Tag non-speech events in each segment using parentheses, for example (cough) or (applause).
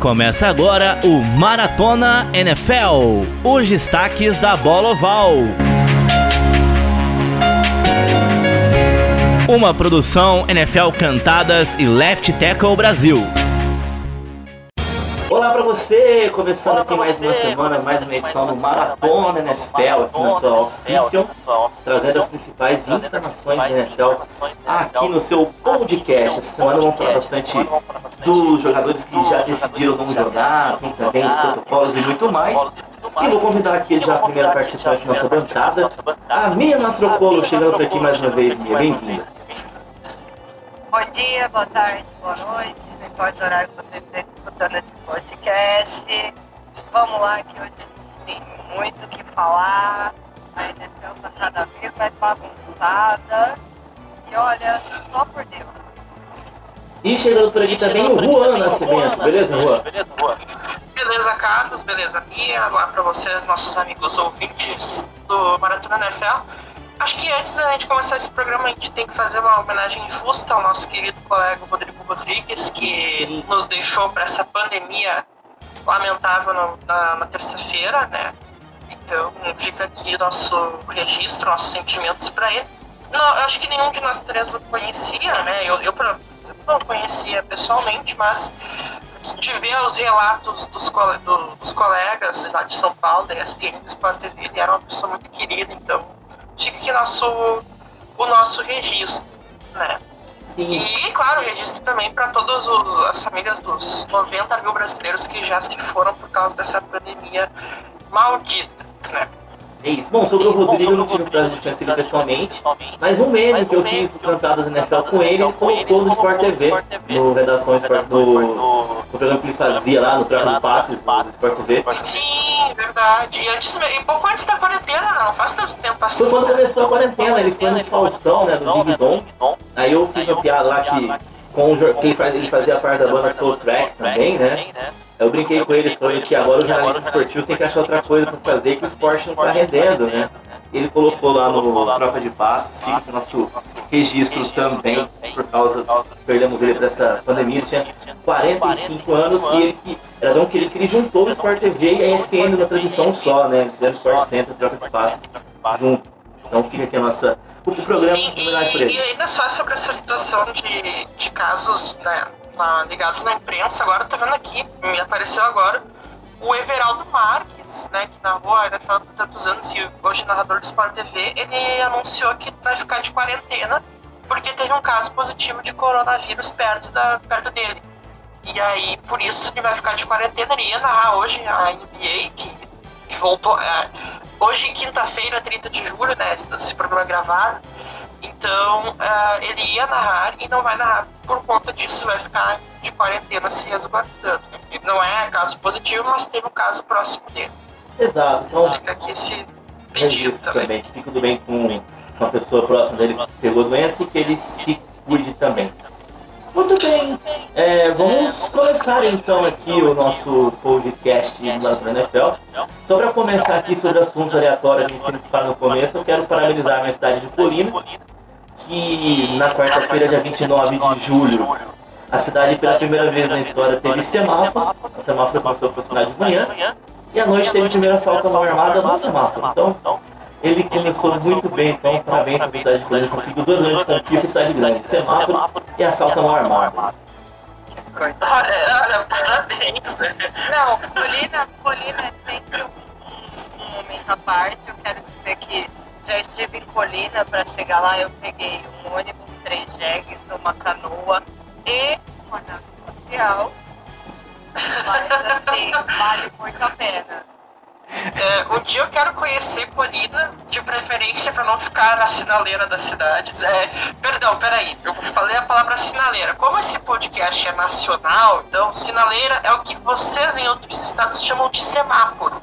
Começa agora o Maratona NFL, os destaques da bola oval. Uma produção NFL Cantadas e Left Tackle Brasil. Você, começando Olá aqui mais você, uma semana, mais uma edição do Maratona NFL aqui na sua off-season, trazendo as principais informações da NFL aqui no seu podcast. Essa semana vamos falar bastante dos jogadores que já decidiram não jogar, tem também os protocolos e muito mais. E vou convidar aqui já a primeira participante da nossa bancada, a Mia Mastrocolo, chegando por aqui mais uma vez, Mia, bem-vinda. Bom dia, boa tarde, boa noite, não importa o horário que você esteja escutando esse podcast. Vamos lá, que hoje a gente tem muito o que falar. A NFL está cada vez mais bagunçada. E olha, só por Deus. E chegando por aqui também o Juan Nascimento, beleza, Juan? Beleza, Carlos, beleza, Mia. Olá para vocês, nossos amigos ouvintes do Maratona NFL. Acho que antes da gente começar esse programa, a gente tem que fazer uma homenagem justa ao nosso querido colega Rodrigo Rodrigues, que nos deixou para essa pandemia lamentável no, na, na terça-feira, né? Então fica aqui nosso registro, nossos sentimentos para ele. Não, acho que nenhum de nós três o conhecia, né? Eu, eu não conhecia pessoalmente, mas de ver os relatos dos, do, dos colegas lá de São Paulo, da ESPN, do Sport TV, ele era uma pessoa muito querida, então fica aqui nosso, o nosso registro, né? Sim. E, claro, registro também para todas as famílias dos 90 mil brasileiros que já se foram por causa dessa pandemia maldita, né? É isso. Bom, sobre o Rodrigo, eu não tive o prazer de conhecer ele pessoalmente, mas um meme que eu fiz do Cantadas NFL com ele, ele colocou no Sport TV, no Redação Sport, do, no programa que ele fazia lá, no Troca de Passes, do Sport TV. Sim, verdade. E, antes, e pouco antes da quarentena, não faz tanto tempo assim. Foi quando começou a quarentena, ele foi no Faustão, né, do Dig Dom. Aí eu fiz uma piada lá que com quem faz, ele fazia parte da banda Soul Track também, né? Eu brinquei com ele, foi que agora os jornalistas esportivos têm que achar outra coisa para fazer que o esporte não está rendendo, né? Ele colocou lá no Troca de Passos, fica o nosso registro também, por causa, perdemos ele para essa pandemia, tinha 45 anos e ele que, era tão querido que ele juntou o Sport TV e a ESPN numa transmissão só, né? Fizeram Sport Center, Troca de Passos junto. Então fica aqui a nossa o programa Sim, e, e ainda só sobre essa situação de, de casos né, na, ligados na imprensa, agora tô vendo aqui, me apareceu agora, o Everaldo Marques, né, que narrou a NFL por tantos anos e hoje é narrador do Sport TV, ele anunciou que vai ficar de quarentena porque teve um caso positivo de coronavírus perto, da, perto dele. E aí, por isso, ele vai ficar de quarentena. Ele ia narrar hoje a NBA, que, que voltou. É, hoje, quinta-feira, 30 de julho, né? Esse programa gravado. Então, uh, ele ia narrar e não vai narrar por conta disso, vai ficar de quarentena se resguardando. Não é caso positivo, mas teve um caso próximo dele. Exato. Então, fica aqui esse pedido também. também. Que fique tudo bem com uma pessoa próxima dele que pegou doença e que ele se cuide também. Muito bem, é, vamos começar então aqui o nosso podcast da NFL. Só para começar aqui sobre assuntos aleatórios, a gente fala no começo, eu quero parabenizar a minha cidade de Colina, que na quarta-feira, dia 29 de julho, a cidade pela primeira vez na história teve semáforo, o semáforo começou a funcionar de manhã, e à noite teve a primeira falta mal armada no semáforo. Então, ele começou muito bem, então parabéns para cidade grande, conseguiu dois anos de conquista e cidade grande, semáforo e assalto mal armado. Olha, parabéns, né? Não, Colina, Colina é sempre um, um momento à parte. Eu quero dizer que já estive em Colina para chegar lá, eu peguei um ônibus, três jegues, uma canoa e uma nave espacial. Mas assim, vale muito a pena. É, um dia eu quero conhecer Colina, de preferência para não ficar na sinaleira da cidade. É, perdão, peraí, eu falei a palavra sinaleira. Como esse podcast é nacional, então sinaleira é o que vocês em outros estados chamam de semáforo.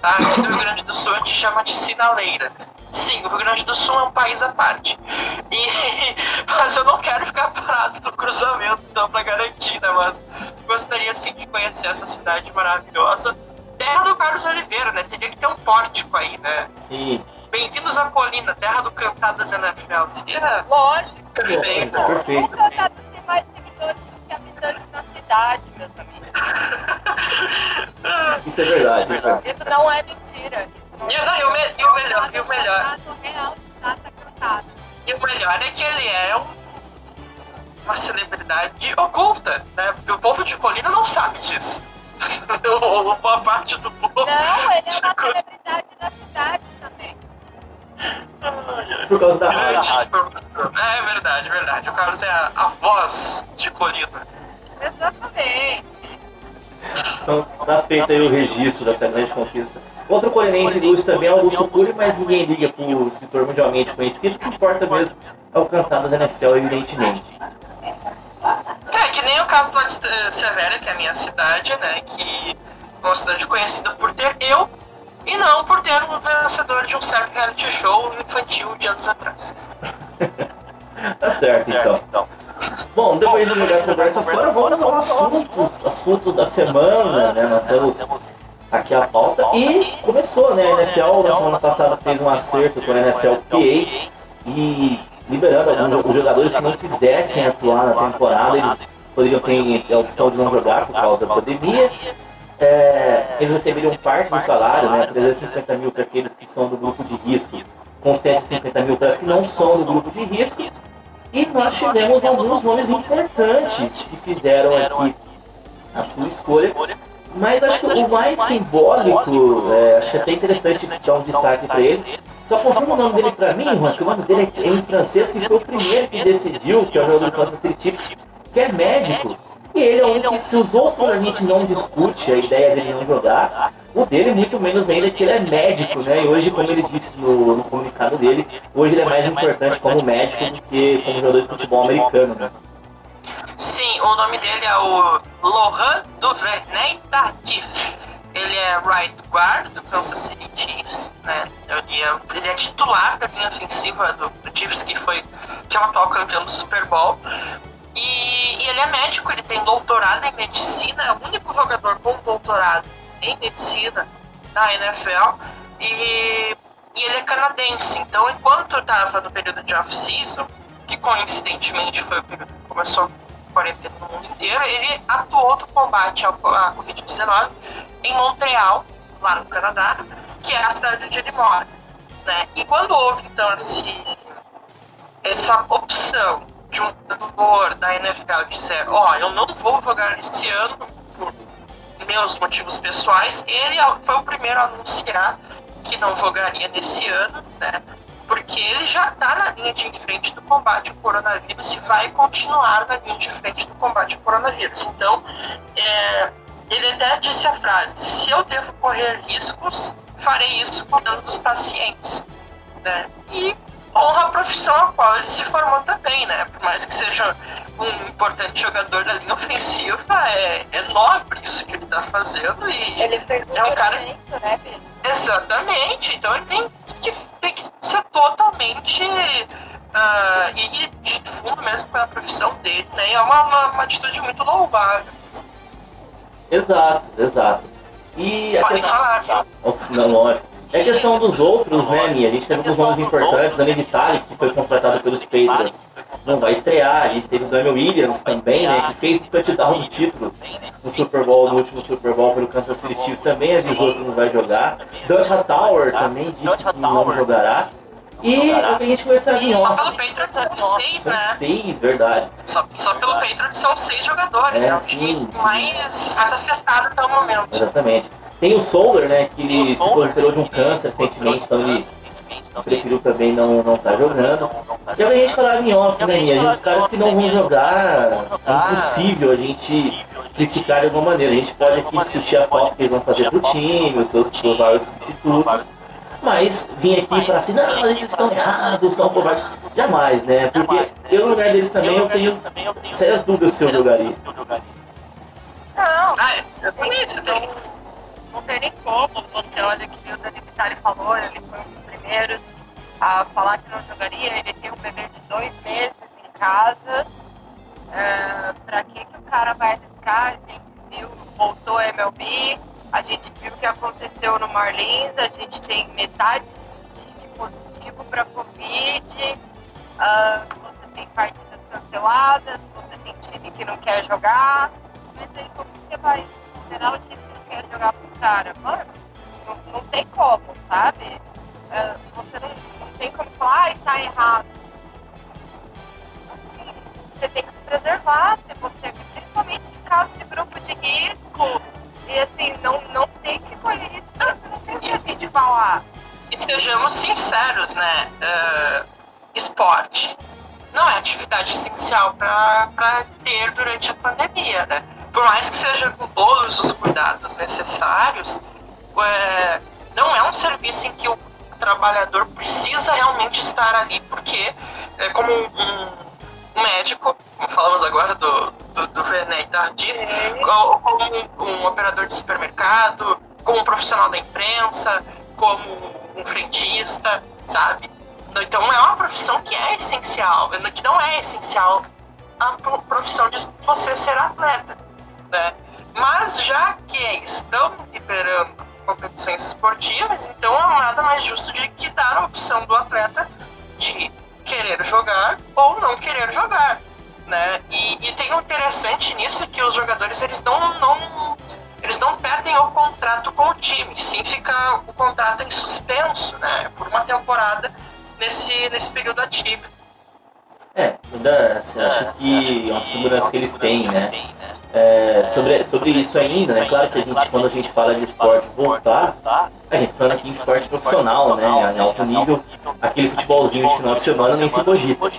Tá? Aqui no Rio Grande do Sul a gente chama de sinaleira. Sim, o Rio Grande do Sul é um país à parte. E, (laughs) mas eu não quero ficar parado no cruzamento, então, para garantir, né? Mas gostaria sim de conhecer essa cidade maravilhosa terra do Carlos Oliveira, né? Teria que ter um pórtico aí, né? Sim. Bem-vindos à Colina, terra do Cantadas NFL. Seria... Lógico. Perfeito. Perfeito. O Cantadas tem mais seguidores do que habitantes na cidade, meus amigos. (laughs) verdade. Isso não é mentira. Isso não E, é não, e o, me- e o melhor, e o melhor, real cantada. e o melhor é que ele é um- uma celebridade oculta, né? Porque o povo de Colina não sabe disso. Ou boa parte do povo. Não, ele é uma (laughs) celebridade da cidade também. Por causa da Grande rádio. informação. É verdade, verdade. O Carlos é a, a voz de Colina. Exatamente. Então tá feito aí o registro dessa grande conquista. Outro colinense ilustre também é Augusto Cury, mas ninguém liga pro escritor mundialmente conhecido, o que importa mesmo é o cantado da NFL, evidentemente. Caso lá de eh, Severa, que é a minha cidade, né? Que é uma cidade conhecida por ter eu e não por ter um vencedor de um certo reality show infantil de anos atrás. (laughs) Tá certo, então. Bom, depois de jogar a conversa fora, vamos ao assunto, assunto da semana, né? Nós temos aqui a pauta e começou, né? A NFL na semana passada fez um acerto com a NFLPA e liberando alguns os jogadores que não quisessem atuar na temporada, eles poderiam ter a opção de não jogar por causa da pandemia. É, eles receberiam parte do salário, né? 350 mil para aqueles que são do grupo de risco, com 150 mil para os que não são do grupo de risco. E nós tivemos alguns nomes importantes que fizeram aqui a sua escolha. Mas acho que o mais simbólico, é, acho que é até interessante dar um destaque para ele. Só confirma o nome dele para mim, Juan, que o nome dele é em francês, que foi o primeiro que decidiu, que é o jogador do Kansas City Chiefs, que é médico. E ele é um que, se os outros a gente não discute a ideia dele não jogar, o dele muito menos ainda que ele é médico, né? E hoje, como ele disse no, no comunicado dele, hoje ele é mais importante como médico do que como jogador de futebol americano, né? Sim, o nome dele é o Lohan Duvernay Tardif. Ele é right guard do Kansas City Chiefs, né? Ele é, ele é titular da linha ofensiva do, do Chiefs, que foi que é o atual campeão do Super Bowl. E, e ele é médico, ele tem doutorado em medicina, é o único jogador com doutorado em medicina na NFL. E, e ele é canadense, então enquanto estava no período de off-season, que coincidentemente foi o período que começou a quarentena no mundo inteiro, ele atuou no combate à Covid-19 em Montreal, lá no Canadá, que é a cidade onde ele mora. Né? E quando houve então esse, essa opção de um jogador da NFL dizer, ó, eu não vou jogar esse ano por meus motivos pessoais, ele foi o primeiro a anunciar que não jogaria nesse ano, né? Porque ele já está na linha de frente do combate ao coronavírus e vai continuar na linha de frente do combate ao coronavírus. Então, é, ele até disse a frase: se eu devo correr riscos, farei isso cuidando dos pacientes. Né? E honra a profissão a qual ele se formou também, né? Por mais que seja um importante jogador da linha ofensiva, é, é nobre isso que ele está fazendo e Ele fez um É um cara- né? Exatamente, então ele tem que, tem que ser totalmente ah, ir de fundo mesmo pela profissão dele, né? E é uma, uma, uma atitude muito louvável. Exato, exato. E a Podem questão... falar? Não, lógico. É questão dos outros, né, Mia? A gente teve alguns nomes importantes, Dani Vitale, que foi contratado pelos Patriots, não vai estrear. A gente teve o Daniel Williams também, né, que fez o touchdown do título no Super Bowl, no último Super Bowl pelo Kansas City Chiefs, também avisou que não vai jogar. Dutch Tower também disse que não jogará. E o que a gente conversava em Só pelo Patriots são seis, né? seis, verdade. Só, só pelo Patriots são seis jogadores. É, É, o time mais, mais afetado até o momento. Exatamente. Tem o Solar, né, que ele se recuperou de um câncer recentemente, então ele preferiu também não não estar jogando. E é o que a gente falava em off, né, Minha? Os caras que não vão jogar, é impossível a gente criticar de alguma maneira. A gente pode aqui discutir a falta que eles vão fazer pro time, os seus prováveis substitutos. Mas vir aqui e falar assim, não, eles estão errados, estão covardes. Jamais, né? Porque eu no lugar deles também eu tenho sérias dúvidas se eu jogaria. Não, Ah, eu também, você tem. Não tem nem como. Você olha que o Dani Vitale falou, ele foi um dos primeiros a falar que não jogaria. Ele tem um bebê de dois meses em casa. É, pra que, que o cara vai arriscar? A gente viu, voltou a MLB, a gente viu o que aconteceu no Marlins, a gente tem metade de positivo para Covid, ah, você tem partidas canceladas, você tem time que não quer jogar, mas aí como você vai considerar o time quero jogar pro cara. Mano, não, não tem como, sabe? É, você não, não tem como falar, ai, tá errado. Você tem que se preservar, se você, principalmente em caso de grupo de risco. E assim, não, não tem que colher isso, não tem o que a gente falar. E sejamos sinceros, né? Uh, esporte não é atividade essencial para ter durante a pandemia, né? Por mais que seja com todos os cuidados necessários, é, não é um serviço em que o trabalhador precisa realmente estar ali, porque, é, como um, um, médico, como falamos agora do, do, do Tardif, ou como um, um operador de supermercado, como um profissional da imprensa, como um frentista, sabe? Então é uma profissão que é essencial, que não é essencial a profissão de você ser atleta, né? Mas já que estão liberando competições esportivas, então é nada mais justo de que dar a opção do atleta de querer jogar ou não querer jogar, né? E, e tem um interessante nisso que os jogadores eles não, não eles não perdem o contrato com o time, sim fica o contrato em suspenso, né? Por uma temporada nesse, nesse período ativo. É, você acho que é uma segurança que eles têm, né? É, sobre, sobre isso ainda, né? Claro que a gente, quando a gente fala de esporte voltar, a gente fala aqui em esporte profissional, né? Em alto nível, aquele futebolzinho de final de semana nem se cogita,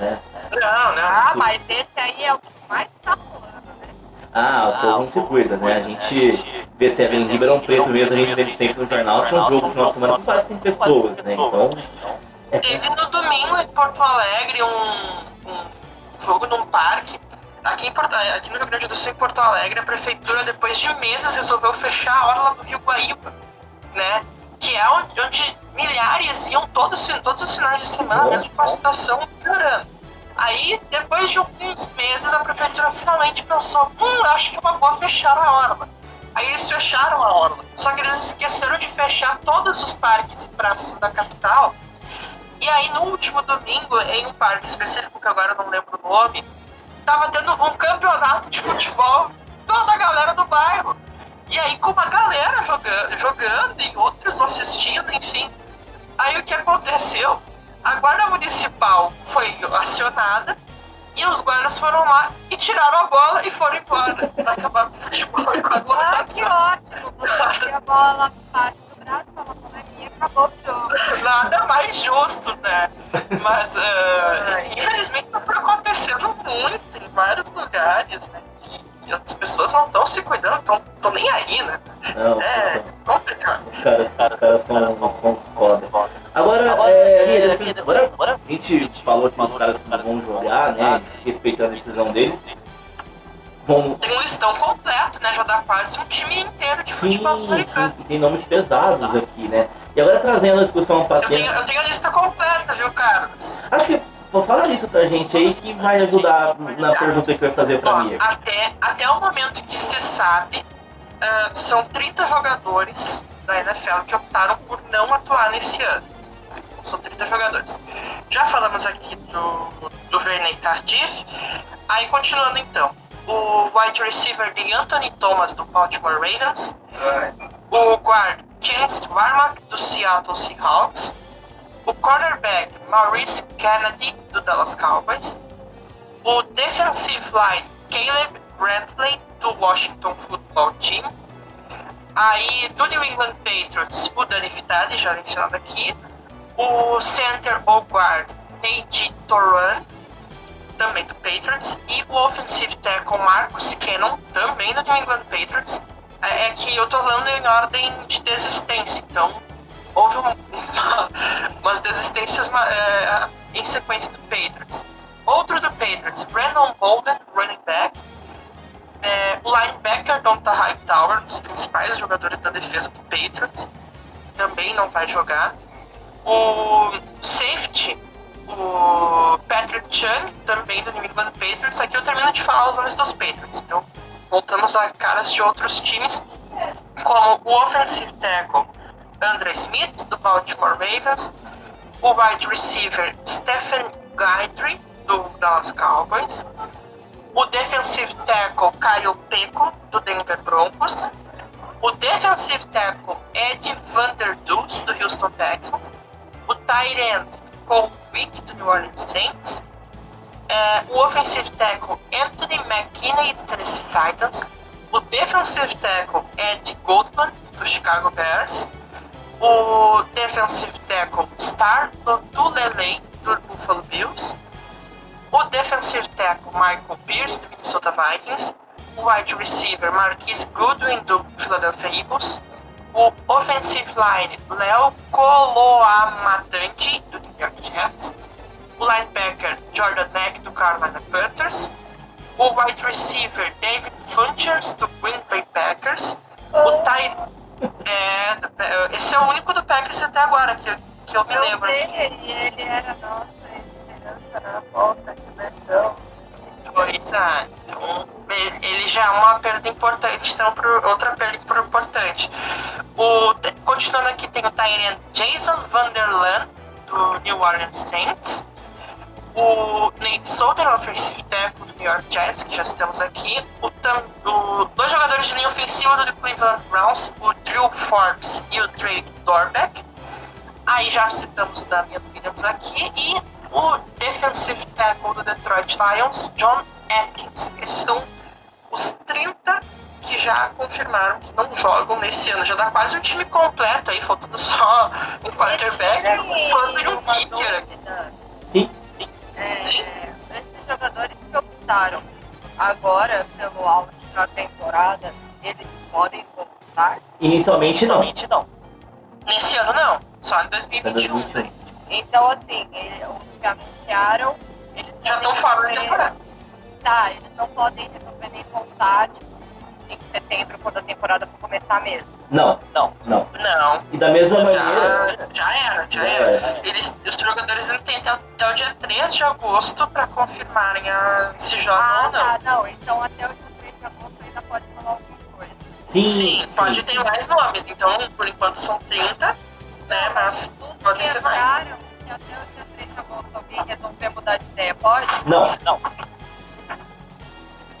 né? Não, não. Ah, mas esse aí é o que mais tá rolando, né? Ah, o povo não se cuida, né? A gente vê se é em Ribeirão Preto mesmo, a gente vê sempre no jornal, tinha um jogo no final de semana com quase 100 pessoas, né? Então, Teve no domingo em Porto Alegre um, um jogo num parque. Aqui, Porto, aqui no Rio Grande do Sul, em Porto Alegre, a prefeitura, depois de meses, resolveu fechar a orla do Rio Guaíba, né? Que é onde, onde milhares iam todos, todos os finais de semana, mesmo com a situação piorando. Aí, depois de alguns meses, a prefeitura finalmente pensou: hum, acho que é uma boa fechar a orla. Aí eles fecharam a orla. Só que eles esqueceram de fechar todos os parques e praças da capital e aí, no último domingo, em um parque específico, que agora eu não lembro o nome, tava tendo um campeonato de futebol, toda a galera do bairro. E aí, com uma galera jogando, jogando e outros assistindo, enfim. Aí, o que aconteceu? A Guarda Municipal foi acionada e os guardas foram lá e tiraram a bola e foram embora. Pra acabar com o futebol e com a Ah, que ótimo! (laughs) Porque a bola braço, a e acabou o jogo. Nada mais justo, né? Mas, uh, infelizmente, não foi acontecendo muito em vários lugares, né? E as pessoas não estão se cuidando, estão nem aí, né? Não, é complicado. Os caras, os caras são, são foda. Agora, é, assim, agora, agora a gente falou que os caras vão jogar, né? Respeitando a decisão deles. Vão... Tem um listão completo, né? Já dá quase um time inteiro de sim, futebol americano. Sim, tem nomes pesados aqui, né? E agora trazendo a discussão para eu, tenho, eu tenho a lista completa, viu, Carlos? Acho que vou falar isso pra gente aí que vai ajudar na pergunta que vai fazer pra Ó, mim. Até, até o momento que se sabe, uh, são 30 jogadores da NFL que optaram por não atuar nesse ano. São 30 jogadores. Já falamos aqui do, do René Tardif. Aí, continuando então. O wide receiver de Anthony Thomas, do Baltimore Ravens. O guard Chance Warmack, do Seattle Seahawks, o cornerback Maurice Kennedy, do Dallas Cowboys, o defensive line Caleb Brantley, do Washington Football Team, aí do New England Patriots, o Danny Vitale, já mencionado aqui, o center ou guard A.G. Toran, também do Patriots, e o offensive tackle Marcus Cannon, também do New England Patriots, é, é que eu tô falando em ordem de desistência, então houve (laughs) uma, umas desistências é, em sequência do Patriots. Outro do Patriots, Brandon Bolden, running back. É, o linebacker Donta Hightower, um dos principais jogadores da defesa do Patriots, também não vai jogar. O safety, o Patrick Chung, também do New England Patriots. Aqui eu termino de falar os nomes dos Patriots, então voltamos a caras de outros times, como o offensive tackle Andre Smith, do Baltimore Ravens, o wide receiver Stephen Guidry, do Dallas Cowboys, o defensive tackle Kyle Peco, do Denver Broncos, o defensive tackle Ed Vanderdoes, do Houston Texans, o tight end Cole Wick, do New Orleans Saints, é, o offensive tackle Anthony McKinney do Tennessee Titans, o defensive tackle Ed Goldman do Chicago Bears, o defensive tackle Star Lotulelei do Buffalo Bills, o defensive tackle Michael Pierce do Minnesota Vikings, o wide receiver Marquise Goodwin do Philadelphia Eagles, o offensive line Léo Coloamatandi do Jets, o linebacker Jordan Mack do Carolina Panthers, o wide receiver David Funchers do Green Bay Packers, o tight é, esse é o único do Packers até agora que, que eu me Eu lembro. sei, ele, ele era nossa esperança na volta, que versão. Pois é, então ele já é uma perda importante, então pro- outra perda importante. O, continuando aqui, tem o Tyrant Jason Vanderland, do New Orleans Saints. O Nate Solder, offensive tackle do New York Jets, que já citamos aqui. O, o, dois jogadores de linha ofensiva do Cleveland Browns, o Drew Forbes e o Drake Dorbeck. Aí já citamos o Damian Williams aqui. E o defensive tackle do Detroit Lions, John Atkins. Esses são os 30 que já confirmaram que não jogam nesse ano. Já dá quase um time completo aí, faltando só um quarterback, um plano e um kicker. dúvida. Sim. É, Sim. esses jogadores que optaram agora pelo auge na temporada, eles podem voltar? Inicialmente não. Nesse ano não, só em 2021. 2021. Então, assim, ele- os que anunciaram, eles Já estão fora da temporada. Tá, eles não podem resolver nem voltar tipo, em setembro, quando a temporada for começar mesmo. Não, não, não. Não, E da mesma maneira. já, já era, já Já era. era. Eles, os jogadores ainda têm até, até o dia 3 de agosto para confirmarem a, se jogam Ah, ou não. tá, não. Então até o dia 3 de agosto ainda pode falar alguma coisa. Sim, Sim, pode ter mais nomes, então por enquanto são 30, né? Mas podem ter mais. se até o dia 3 de agosto alguém resolver mudar de ideia, pode? Não, não.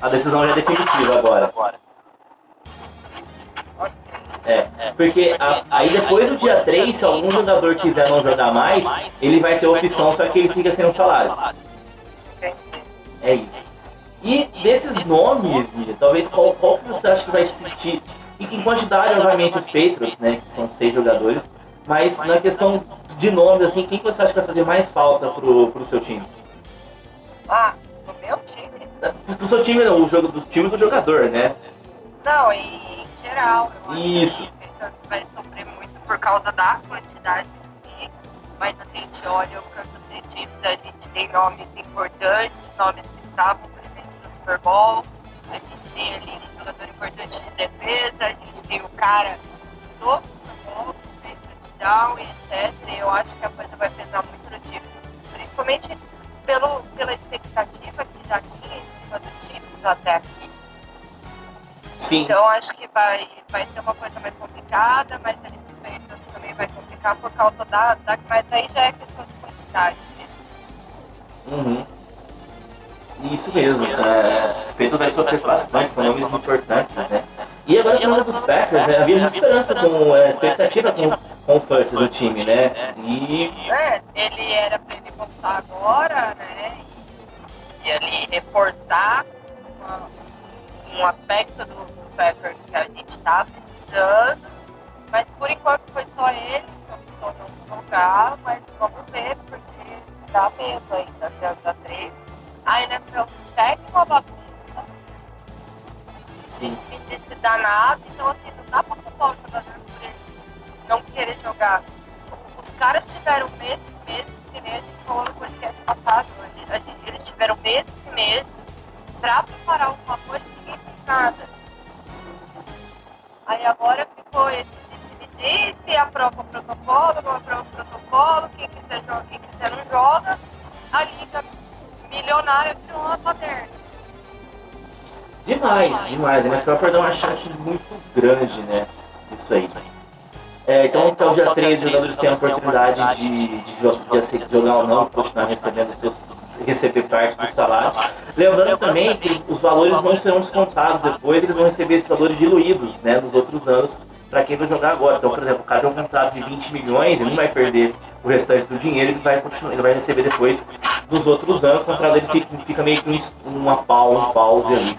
A decisão já é definitiva agora. É, porque a- aí depois do dia 3, se algum jogador quiser não jogar mais, ele vai ter opção, só que ele fica sem um salário. É isso. E desses nomes, talvez qual, qual que você acha que vai se sentir? Em quantidade, obviamente, os Patriots, né? Que são seis jogadores. Mas na questão de nomes, assim, quem que você acha que vai fazer mais falta pro, pro seu time? Ah, no meu time? Pro seu time não, o jogo do time do jogador, né? Não, e geral. Isso. que vai sofrer muito por causa da quantidade de mas a gente olha o City Chiefs, a gente tem nomes importantes, nomes que estavam presentes no Super Bowl, a gente tem ali um jogador importante de defesa, a gente tem o cara do Super Bowl, fez touchdown e etc. Eu acho que a coisa vai pesar muito no time, principalmente pelo, pela expectativa que já tinha em cima do Chiefs até aqui. Sim. Então acho que vai, vai ser uma coisa mais complicada, mas a diferença também vai complicar por causa da, da. Mas aí já é questão de quantidade. Uhum. Isso mesmo. É, o Patriots vai sofrer bastante, são nomes importantes, né? E agora falando dos Packers, né, havia muita esperança com é, expectativa com, com o Furts no time, né? E É, ele era pra ele voltar agora, né? E, e ali reforçar uma- um aspecto do, do Packers que a gente tá precisando. Mas por enquanto foi só ele que optou não jogar, mas vamos ver, porque dá medo ainda até o dia 3. A NFL segue uma bagunça, sim, desse danado, então assim, não dá pra culpar o jogador por ele não querer jogar. Os caras tiveram meses, meses e meses, falou no podcast passado, a gente- eles tiveram meses e meses pra preparar alguma nada. Aí agora ficou esse disse, aprova o protocolo, não aprova protocolo, quem quiser joga, quem quiser não joga, a liga milionária virou uma paterna. demais, demais. A NFL perdeu uma chance muito grande, né? Isso aí. É, então, até o dia 3, os jogadores têm a oportunidade de, de, de ace- jogar ou não, continuar recebendo seus, receber parte do salário. Lembrando também que os valores não serão descontados depois, eles vão receber esses valores diluídos, né, nos outros anos, para quem vai jogar agora. Então, por exemplo, o cara tem um contrato de 20 milhões, ele não vai perder o restante do dinheiro ele vai ele vai receber depois dos outros anos, o contrato dele fica, fica meio que uma pausa, um ali.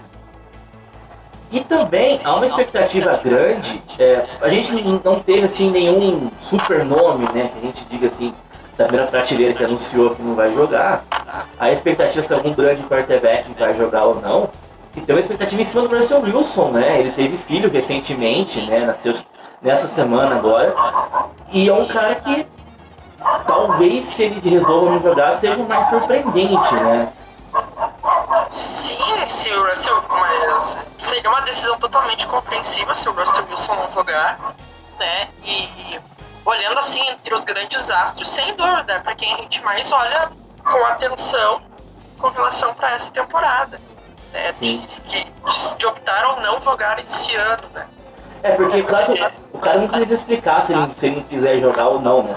E também há uma expectativa grande, é, a gente não teve assim nenhum super nome, né, que a gente diga assim, da primeira prateleira que anunciou que não vai jogar, a expectativa se algum grande quarterback vai jogar ou não, e tem uma expectativa em cima do Russell Wilson, né, ele teve filho recentemente, né, nasceu nessa semana agora, e é um cara que talvez se ele resolva não jogar seja mais surpreendente, né. Sim, se o Russell, mas seria uma decisão totalmente compreensiva se o Russell Wilson não jogar, né? E olhando assim entre os grandes astros, sem dúvida, é para quem a gente mais olha com atenção com relação para essa temporada, né? De, de, de, optar ou não jogar esse ano, né? É, porque claro, o cara não precisa explicar se ele, se ele não quiser jogar ou não, né?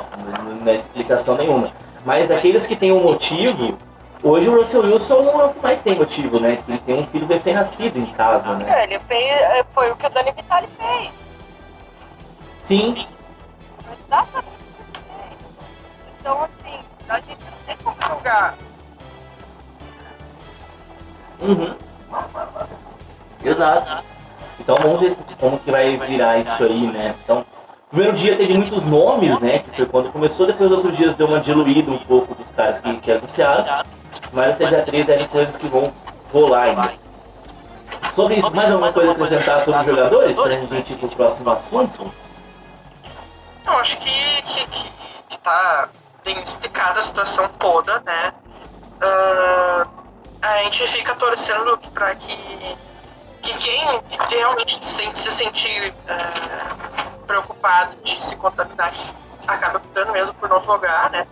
Não é explicação nenhuma. Mas daqueles que tem um motivo, Hoje o Russell Wilson é o que mais tem motivo, né? Ele tem um filho recém-nascido em casa, né? É, ele fez, é, foi o que o Dani Vitale fez. Sim. Exatamente. Então, assim, a gente não tem como julgar. Uhum. Exato. Então vamos ver como que vai virar isso aí, né? Então, primeiro dia teve muitos nomes, né? Que foi quando começou, depois os outros dias deu uma diluída um pouco dos caras que, que anunciaram. Mas até dia 13 eram coisas que vão rolar ainda. Sobre isso, mais alguma coisa a acrescentar sobre os jogadores? Para a gente ir para o próximo assunto? Eu acho que, que, que, que tá bem explicada a situação toda, né? Uh, a gente fica torcendo para que, que quem realmente se, se sentir uh, preocupado de se contaminar acabe optando mesmo por não jogar, né?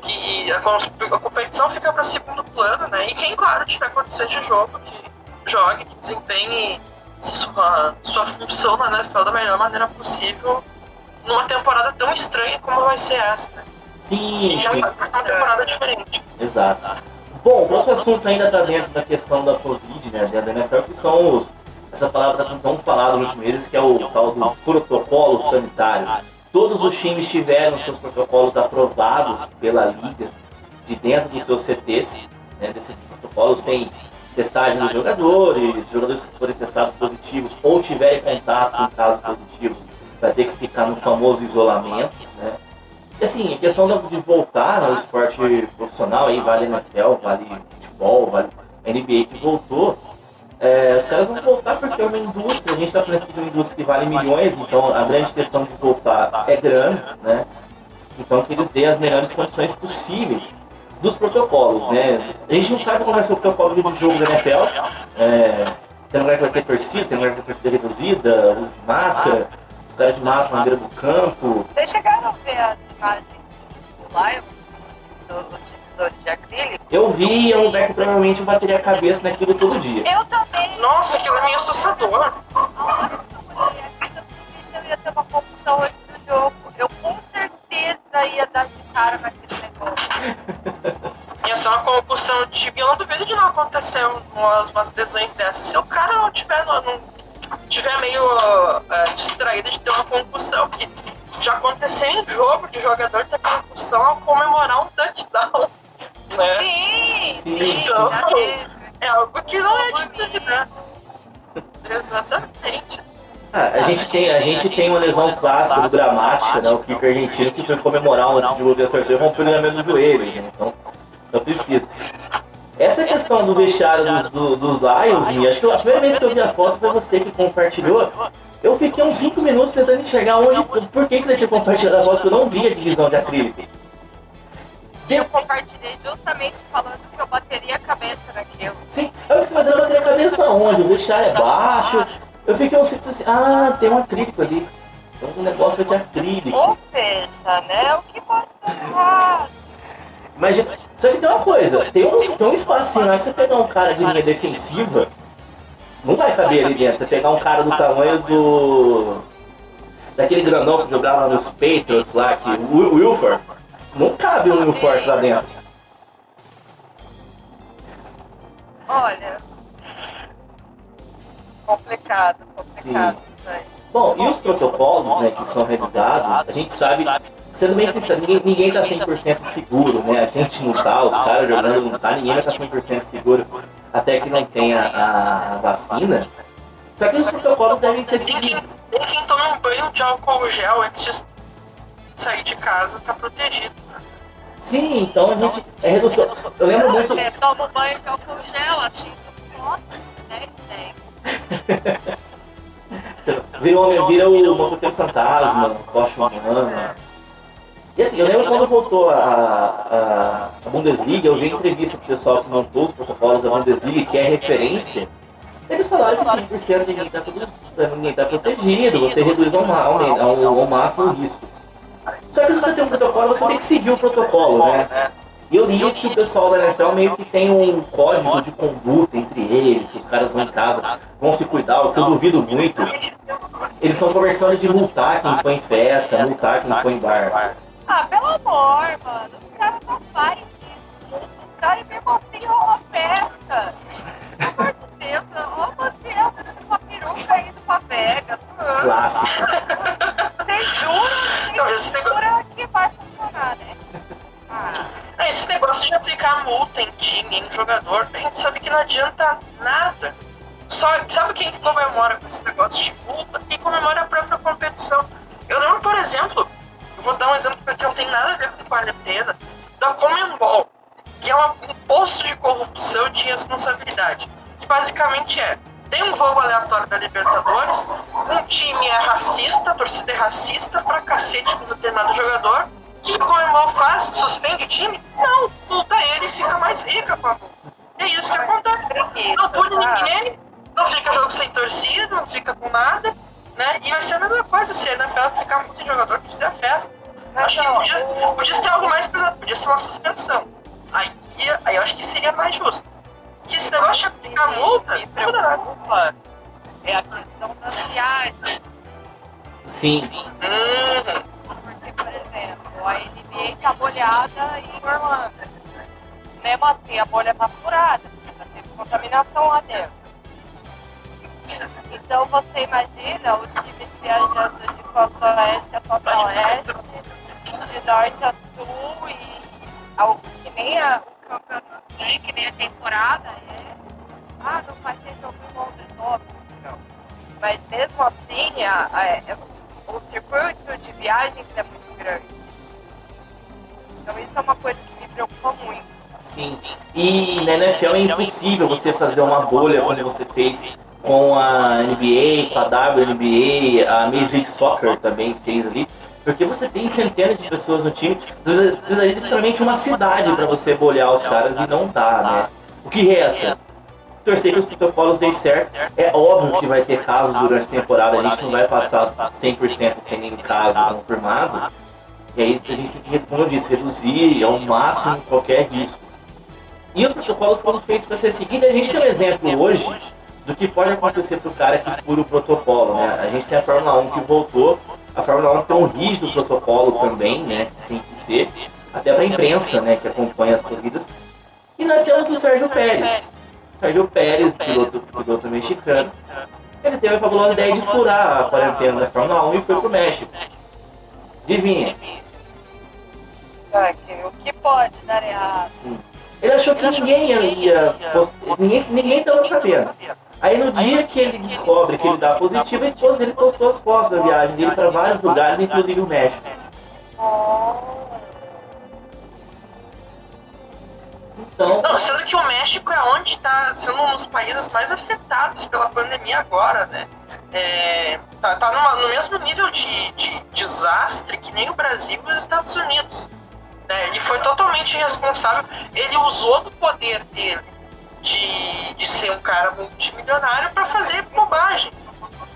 que a, a competição fica para segundo plano, né? E quem, claro, tiver condições de jogo, que jogue, que desempenhe sua, sua função na NFL da melhor maneira possível numa temporada tão estranha como vai ser essa, né? Sim, já vai ser uma temporada diferente. Exato. Bom, o próximo assunto ainda está dentro da questão da Covid, né, da NFL, que são os, essa palavra está tão falada nos meses, que é o tal do protocolo sanitário. Todos os times tiveram seus protocolos aprovados pela liga de dentro dos seus CTs. Né? Desses protocolos tem testagem dos jogadores, jogadores que forem testados positivos ou tiverem contato com casos positivos, vai ter que ficar no famoso isolamento. Né? E assim, a questão de voltar ao esporte profissional, aí vale NFL, vale futebol, vale NBA que voltou, é, os caras vão voltar porque é uma indústria, a gente está falando de uma indústria que vale milhões, então a grande questão de voltar é grana, né? Então que eles dêem as melhores condições possíveis dos protocolos, né? A gente não sabe como vai ser o protocolo de jogo da NFL, é, tem lugar que vai ter torcida, tem lugar que vai ter torcida reduzida, máscara, caras de máscara na beira do campo. Vocês chegaram a ver as imagens do Lion, do de acrílico. Eu vi e é um que provavelmente bateria a cabeça naquilo todo dia. Eu também. Nossa, aquilo é meio assustador. eu ia ter uma confusão antes do jogo. Eu com certeza ia dar de cara naquele negócio. (laughs) Ia ser uma concussão de. Eu não duvido de não acontecer umas, umas lesões dessas. Se o cara não tiver, não, não tiver meio uh, distraído de ter uma concussão, porque já aconteceu em jogo de jogador ter concussão ao comemorar um touchdown (laughs) né? Sim, sim. Então, é algo que não é de né? Exatamente. Ah, a gente tem, a gente tem uma lesão clássica do gramática, né? O kicker argentino que foi comemorar um lance de gol de acertou e rompeu o ligamento do joelho, né? Então, não precisa. Essa questão do vestiário dos, do, dos Lions, e acho que a primeira vez que eu vi a foto foi você que compartilhou. Eu fiquei uns 5 minutos tentando enxergar onde, por que, que você tinha compartilhado a foto, que eu não vi a divisão de acrílico eu compartilhei justamente falando que eu bateria a cabeça naquilo. Sim, eu fiquei fazendo bater a cabeça onde? O vestiário é baixo. Eu fiquei assim, assim, ah, tem um acrílico ali. Tem um negócio de acrílico. Ou seja, né? O que pode ser Imagina, só que tem uma coisa, tem um, tem um espacinho lá que você pegar um cara de linha defensiva, não vai caber ali dentro. Você pegar um cara do tamanho do. daquele grandão que jogava nos Patriots lá, que, o Wilford. Não cabe um Will Forte lá dentro. Olha. Complicado, complicado. Bom, e os protocolos né, que são revisados, a gente sabe sendo bem sincero, ninguém, ninguém tá 100% seguro, né? A gente não tá, os caras jogando não tá, ninguém vai tá 100% seguro até que não tenha a, a vacina. Só que os protocolos devem ser seguidos. Tem quem toma um banho de álcool gel antes de sair de casa, tá protegido. Sim, então a gente. É redução. Eu lembro muito. Você toma banho de álcool gel, assim, 10, 10. Vira, vira o motoqueiro fantasma, poste humana. E assim, eu lembro quando voltou a, a, a Bundesliga, eu vi entrevista com o pessoal que montou os protocolos da Bundesliga, que é referência. Eles falaram que 100% ninguém está tá protegido, você reduz ao, ao, ao, ao máximo o risco. Só que se você tem um protocolo, você tem que seguir o protocolo, né? E eu li que o pessoal da NFL meio que tem um código de conduta entre eles, que os caras vão em casa, vão se cuidar, o que eu duvido muito. Eles estão conversando de multar quem foi em festa, multar quem foi em bar. Ah, pelo amor, mano. Os caras não fazem isso. Os caras mesmo assim rola festa. Pelo amor de Deus, ó você, uma peruca indo pra Vegas. Clássico. Vocês juram, vocês juram que vai funcionar, né? Ah. Esse negócio de aplicar multa em time, em jogador, a gente sabe que não adianta nada. Só, sabe quem comemora com esse negócio de multa? Quem comemora a própria competição. Eu lembro, por exemplo, vou dar um exemplo que não tem nada a ver com quarentena, da Comembol, que é um poço de corrupção e de responsabilidade. Que basicamente é, tem um jogo aleatório da Libertadores, um time é racista, a torcida é racista pra cacete com um determinado jogador, o que Comembol faz? Suspende o time? Não, multa ele e fica mais rica com a multa. É isso que acontece. Não pune ninguém, não fica jogo sem torcida, não fica com nada né? E vai ser a mesma coisa se a NFL ficar muito jogador que fizer festa. Acho que podia, podia ser algo mais pesado, podia ser uma suspensão. Aí, aí eu acho que seria mais justo. Que esse negócio de aplicar multa, me preocupa é a questão das viagens. Sim. Hum. Porque, por exemplo, a NBA tá bolhada em Orlando. Mesmo assim, a bolha tá furada. Teve contaminação lá dentro. Então você imagina os times viajando de costa oeste a costa oeste, de norte a sul e ao, que nem a, o campeonato, que nem a temporada é. Ah, não vai ter jogo em Londres, óbvio. Não. Mas mesmo assim, a, a, é, o circuito de viagens é muito grande. Então isso é uma coisa que me preocupa muito. Sim. E na NFL é impossível você fazer uma bolha como você fez com a NBA, com a WNBA, a Major League Soccer também fez ali. Porque você tem centenas de pessoas no time, precisaria literalmente uma cidade para você bolhar os caras e não dá, né? O que resta? Torcer que os protocolos deem certo. É óbvio que vai ter casos durante a temporada, a gente não vai passar 100% sem nenhum caso confirmado. E aí a gente tem que, como eu disse, reduzir ao máximo qualquer risco. E os protocolos foram feitos para ser seguidos. A gente tem um exemplo hoje do que pode acontecer para o cara que fura o protocolo, né? A gente tem a Fórmula 1 que voltou, a Fórmula 1 tem um rígido protocolo também, né? Tem que ser, até para a imprensa, né? Que acompanha as corridas. E nós temos o Sérgio Pérez. Sérgio Pérez, piloto, piloto mexicano. Ele teve a fabulosa ideia de furar a quarentena da Fórmula 1 e foi pro México. Adivinha? O que pode dar errado? Ele achou que ninguém ia, ninguém, ninguém estava sabendo. Aí no dia que ele descobre que ele dá positivo, a esposa dele postou as fotos da viagem dele para vários lugares, inclusive o México. Então... Não, sendo que o México é onde está sendo um dos países mais afetados pela pandemia agora, né? É, tá, tá numa, no mesmo nível de, de desastre que nem o Brasil e os Estados Unidos. Né? Ele foi totalmente responsável. Ele usou do poder dele de, de ser um cara multimilionário para fazer bobagem.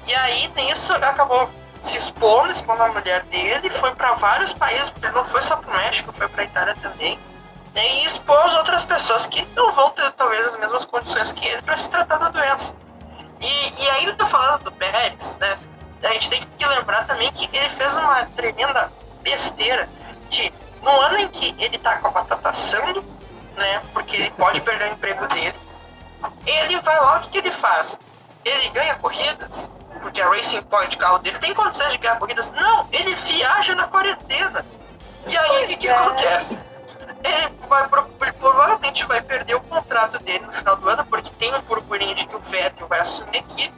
E aí nisso acabou se expondo, expondo a mulher dele, foi para vários países, porque não foi só para o México, foi para a Itália também. Né, e expôs outras pessoas que não vão ter talvez as mesmas condições que ele para se tratar da doença. E, e ainda falando do Pérez, né, a gente tem que lembrar também que ele fez uma tremenda besteira de, no ano em que ele está com a batata assando, né? Porque ele pode perder o emprego dele. Ele vai lá, o que, que ele faz? Ele ganha corridas, porque a Racing Point, carro dele, tem condições de ganhar corridas. Não, ele viaja na quarentena. E aí o que, que acontece? Ele, vai, ele provavelmente vai perder o contrato dele no final do ano, porque tem um burburinho de que o Vettel vai assumir a equipe.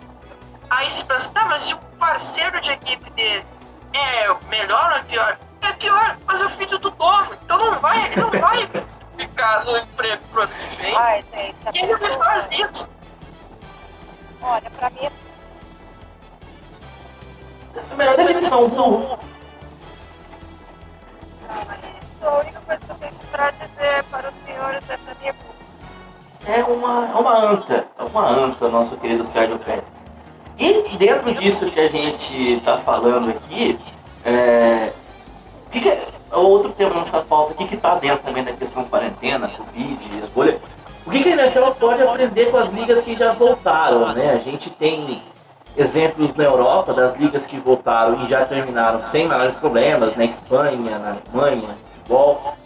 Aí se pensa, tá, mas e o parceiro de equipe dele é melhor ou é pior? É pior, mas é o filho do dono, então não vai, ele não vai (laughs) ficar no emprego pro ano que vem. Ai, gente, a E ele me pessoa- faz isso. Olha, pra mim é A melhor definição, burro. A única coisa que eu tenho pra dizer para os senhores é pra minha. É uma, é uma anta, é uma anta, nosso querido Sérgio Pérez. E dentro disso que a gente está falando aqui, que que é, outro tema nessa pauta aqui que está dentro também da questão quarentena, Covid, as bolhas. O que, que a NFL pode aprender com as ligas que já voltaram, né? A gente tem exemplos na Europa das ligas que voltaram e já terminaram sem maiores problemas, na Espanha, na Alemanha, futebol.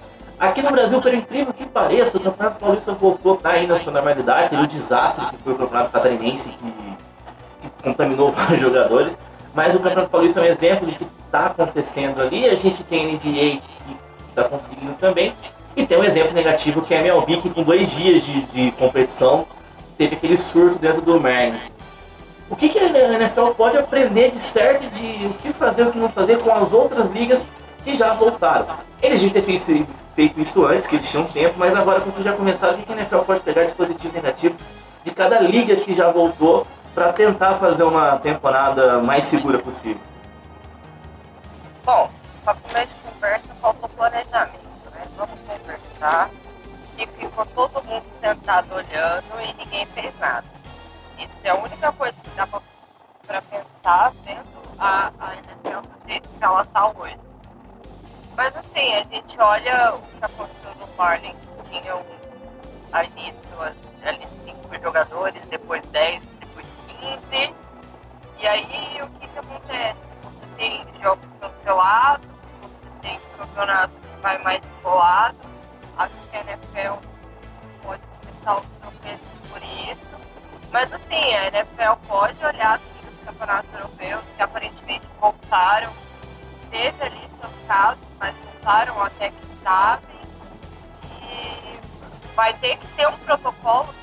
Aqui no Brasil, por incrível que pareça, o Campeonato Paulista voltou tá aí na sua normalidade, teve o desastre que foi o Campeonato Catarinense que, que contaminou (laughs) vários jogadores, mas o Campeonato Paulista é um exemplo de que está acontecendo ali, a gente tem NBA que está conseguindo também, e tem um exemplo negativo que é a MLB, que com dois dias de, de competição teve aquele surto dentro do Marlins. O que, que a NFL pode aprender de certo de o que fazer o que não fazer com as outras ligas que já voltaram? Eles já ter feito, feito isso antes, que eles tinham tempo, mas agora quando já começaram, o que a NFL pode pegar de positivo e negativo de cada liga que já voltou para tentar fazer uma temporada mais segura possível? Bom, pra começo de conversa, faltou planejamento, né? Vamos conversar. E ficou todo mundo sentado olhando e ninguém fez nada. Isso é a única coisa que dá pra pensar vendo a, a NFL do jeito que ela tá hoje. Mas assim, a gente olha o que aconteceu no Marlins, tinha um, a início ali cinco jogadores, depois 10, depois 15. E aí o que, que acontece? Você tem jogos cancelados, você tem campeonato que vai mais isolado. Acho que a NFL pode começar os tropeços por isso. Mas assim, a NFL pode olhar assim, os campeonatos europeus que aparentemente voltaram. Teve ali seus casos, mas voltaram até que estáveis. E vai ter que ter um protocolo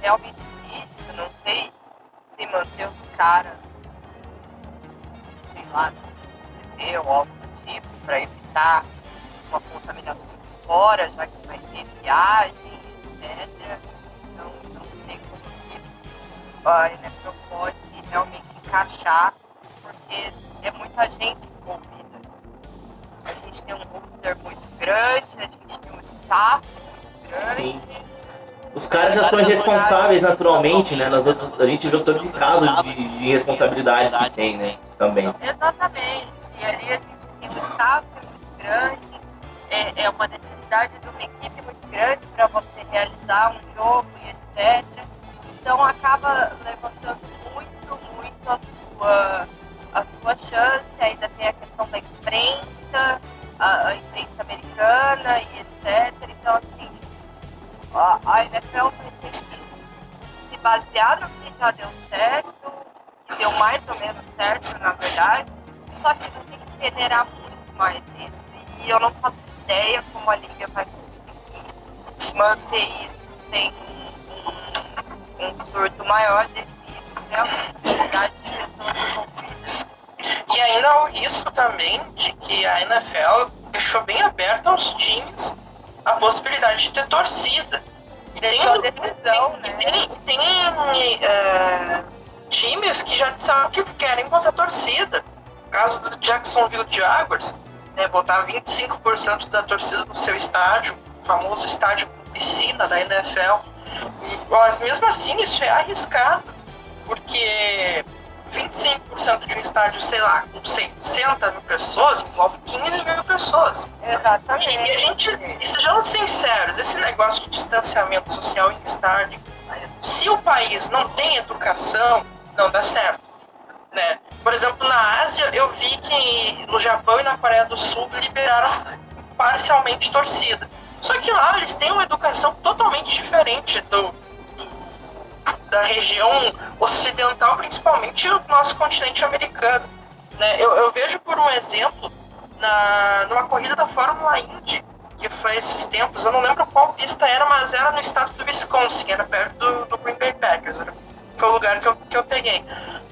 realmente rígido, não sei se manter os caras, sei lá, ou algo do tipo, para evitar uma contaminação de fora, já que vai ter viagem, etc. Então, não sei como que a NFL pode realmente encaixar, porque é muita gente envolvida. A gente tem um roster muito grande, a gente tem um staff muito grande. Os caras já são irresponsáveis naturalmente, né? Outras, a gente vê o tanto de casos de, de irresponsabilidade que tem, né? Também. Exatamente. E ali a gente tem um staff muito grande, é, é uma necessidade de uma equipe muito grande para você realizar um jogo e etc. Então acaba levantando muito, muito a sua, a sua chance. Ainda tem a questão da imprensa, a, a imprensa americana e etc. Então assim, a, a NFL se basear no que já deu certo, que deu mais ou menos certo, na verdade, só que você tem que peneirar muito mais isso. E eu não faço ideia como a Liga vai conseguir manter isso sem um, um surto maior devido realmente quantidade de pessoas envolvidas. E ainda há o risco também de que a NFL deixou bem aberto aos times a possibilidade de ter torcida. E tem- decisão, tem, né? tem, tem, é, times que já disseram que querem botar torcida. No caso do Jacksonville Jaguars, né, botar 25% da torcida no seu estádio, o famoso estádio com piscina da NFL. Mas mesmo assim isso é arriscado, porque 25% de um estádio, sei lá, com 60 mil pessoas, envolve 15 mil pessoas. E Exatamente. a gente, e sejamos sinceros, esse negócio de distanciamento social em estádio, se o país não tem educação, não dá certo. Né? Por exemplo, na Ásia, eu vi que no Japão e na Coreia do Sul liberaram parcialmente torcida. Só que lá eles têm uma educação totalmente diferente do, da região ocidental, principalmente o nosso continente americano. Né? Eu, eu vejo por um exemplo na, numa corrida da Fórmula Indy, que foi esses tempos, eu não lembro qual pista era, mas era no estado do Wisconsin, era perto do, do Green Bay Packers, era, foi o lugar que eu, que eu peguei.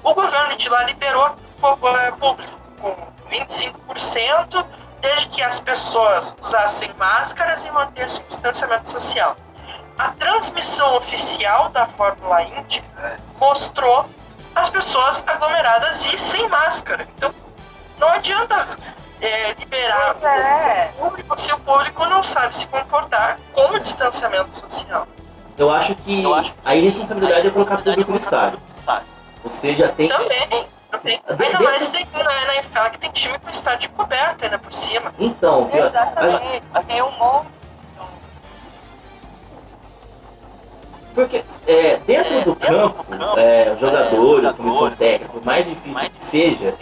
O governo de lá liberou é, público com 25%, desde que as pessoas usassem máscaras e mantessem o distanciamento social. A transmissão oficial da Fórmula Indy mostrou as pessoas aglomeradas e sem máscara. Então, não adianta é, liberar é. o público se o público não sabe se comportar com o distanciamento social. Eu acho que a irresponsabilidade é colocar público no estádio. Você já tem. Também. também. Ainda mais tem na NFL que tem time com estádio coberto ainda por cima. Então, Exatamente. A, tem um monte. Porque é, dentro do campo, é, jogadores, comissão técnica, por mais difícil que seja,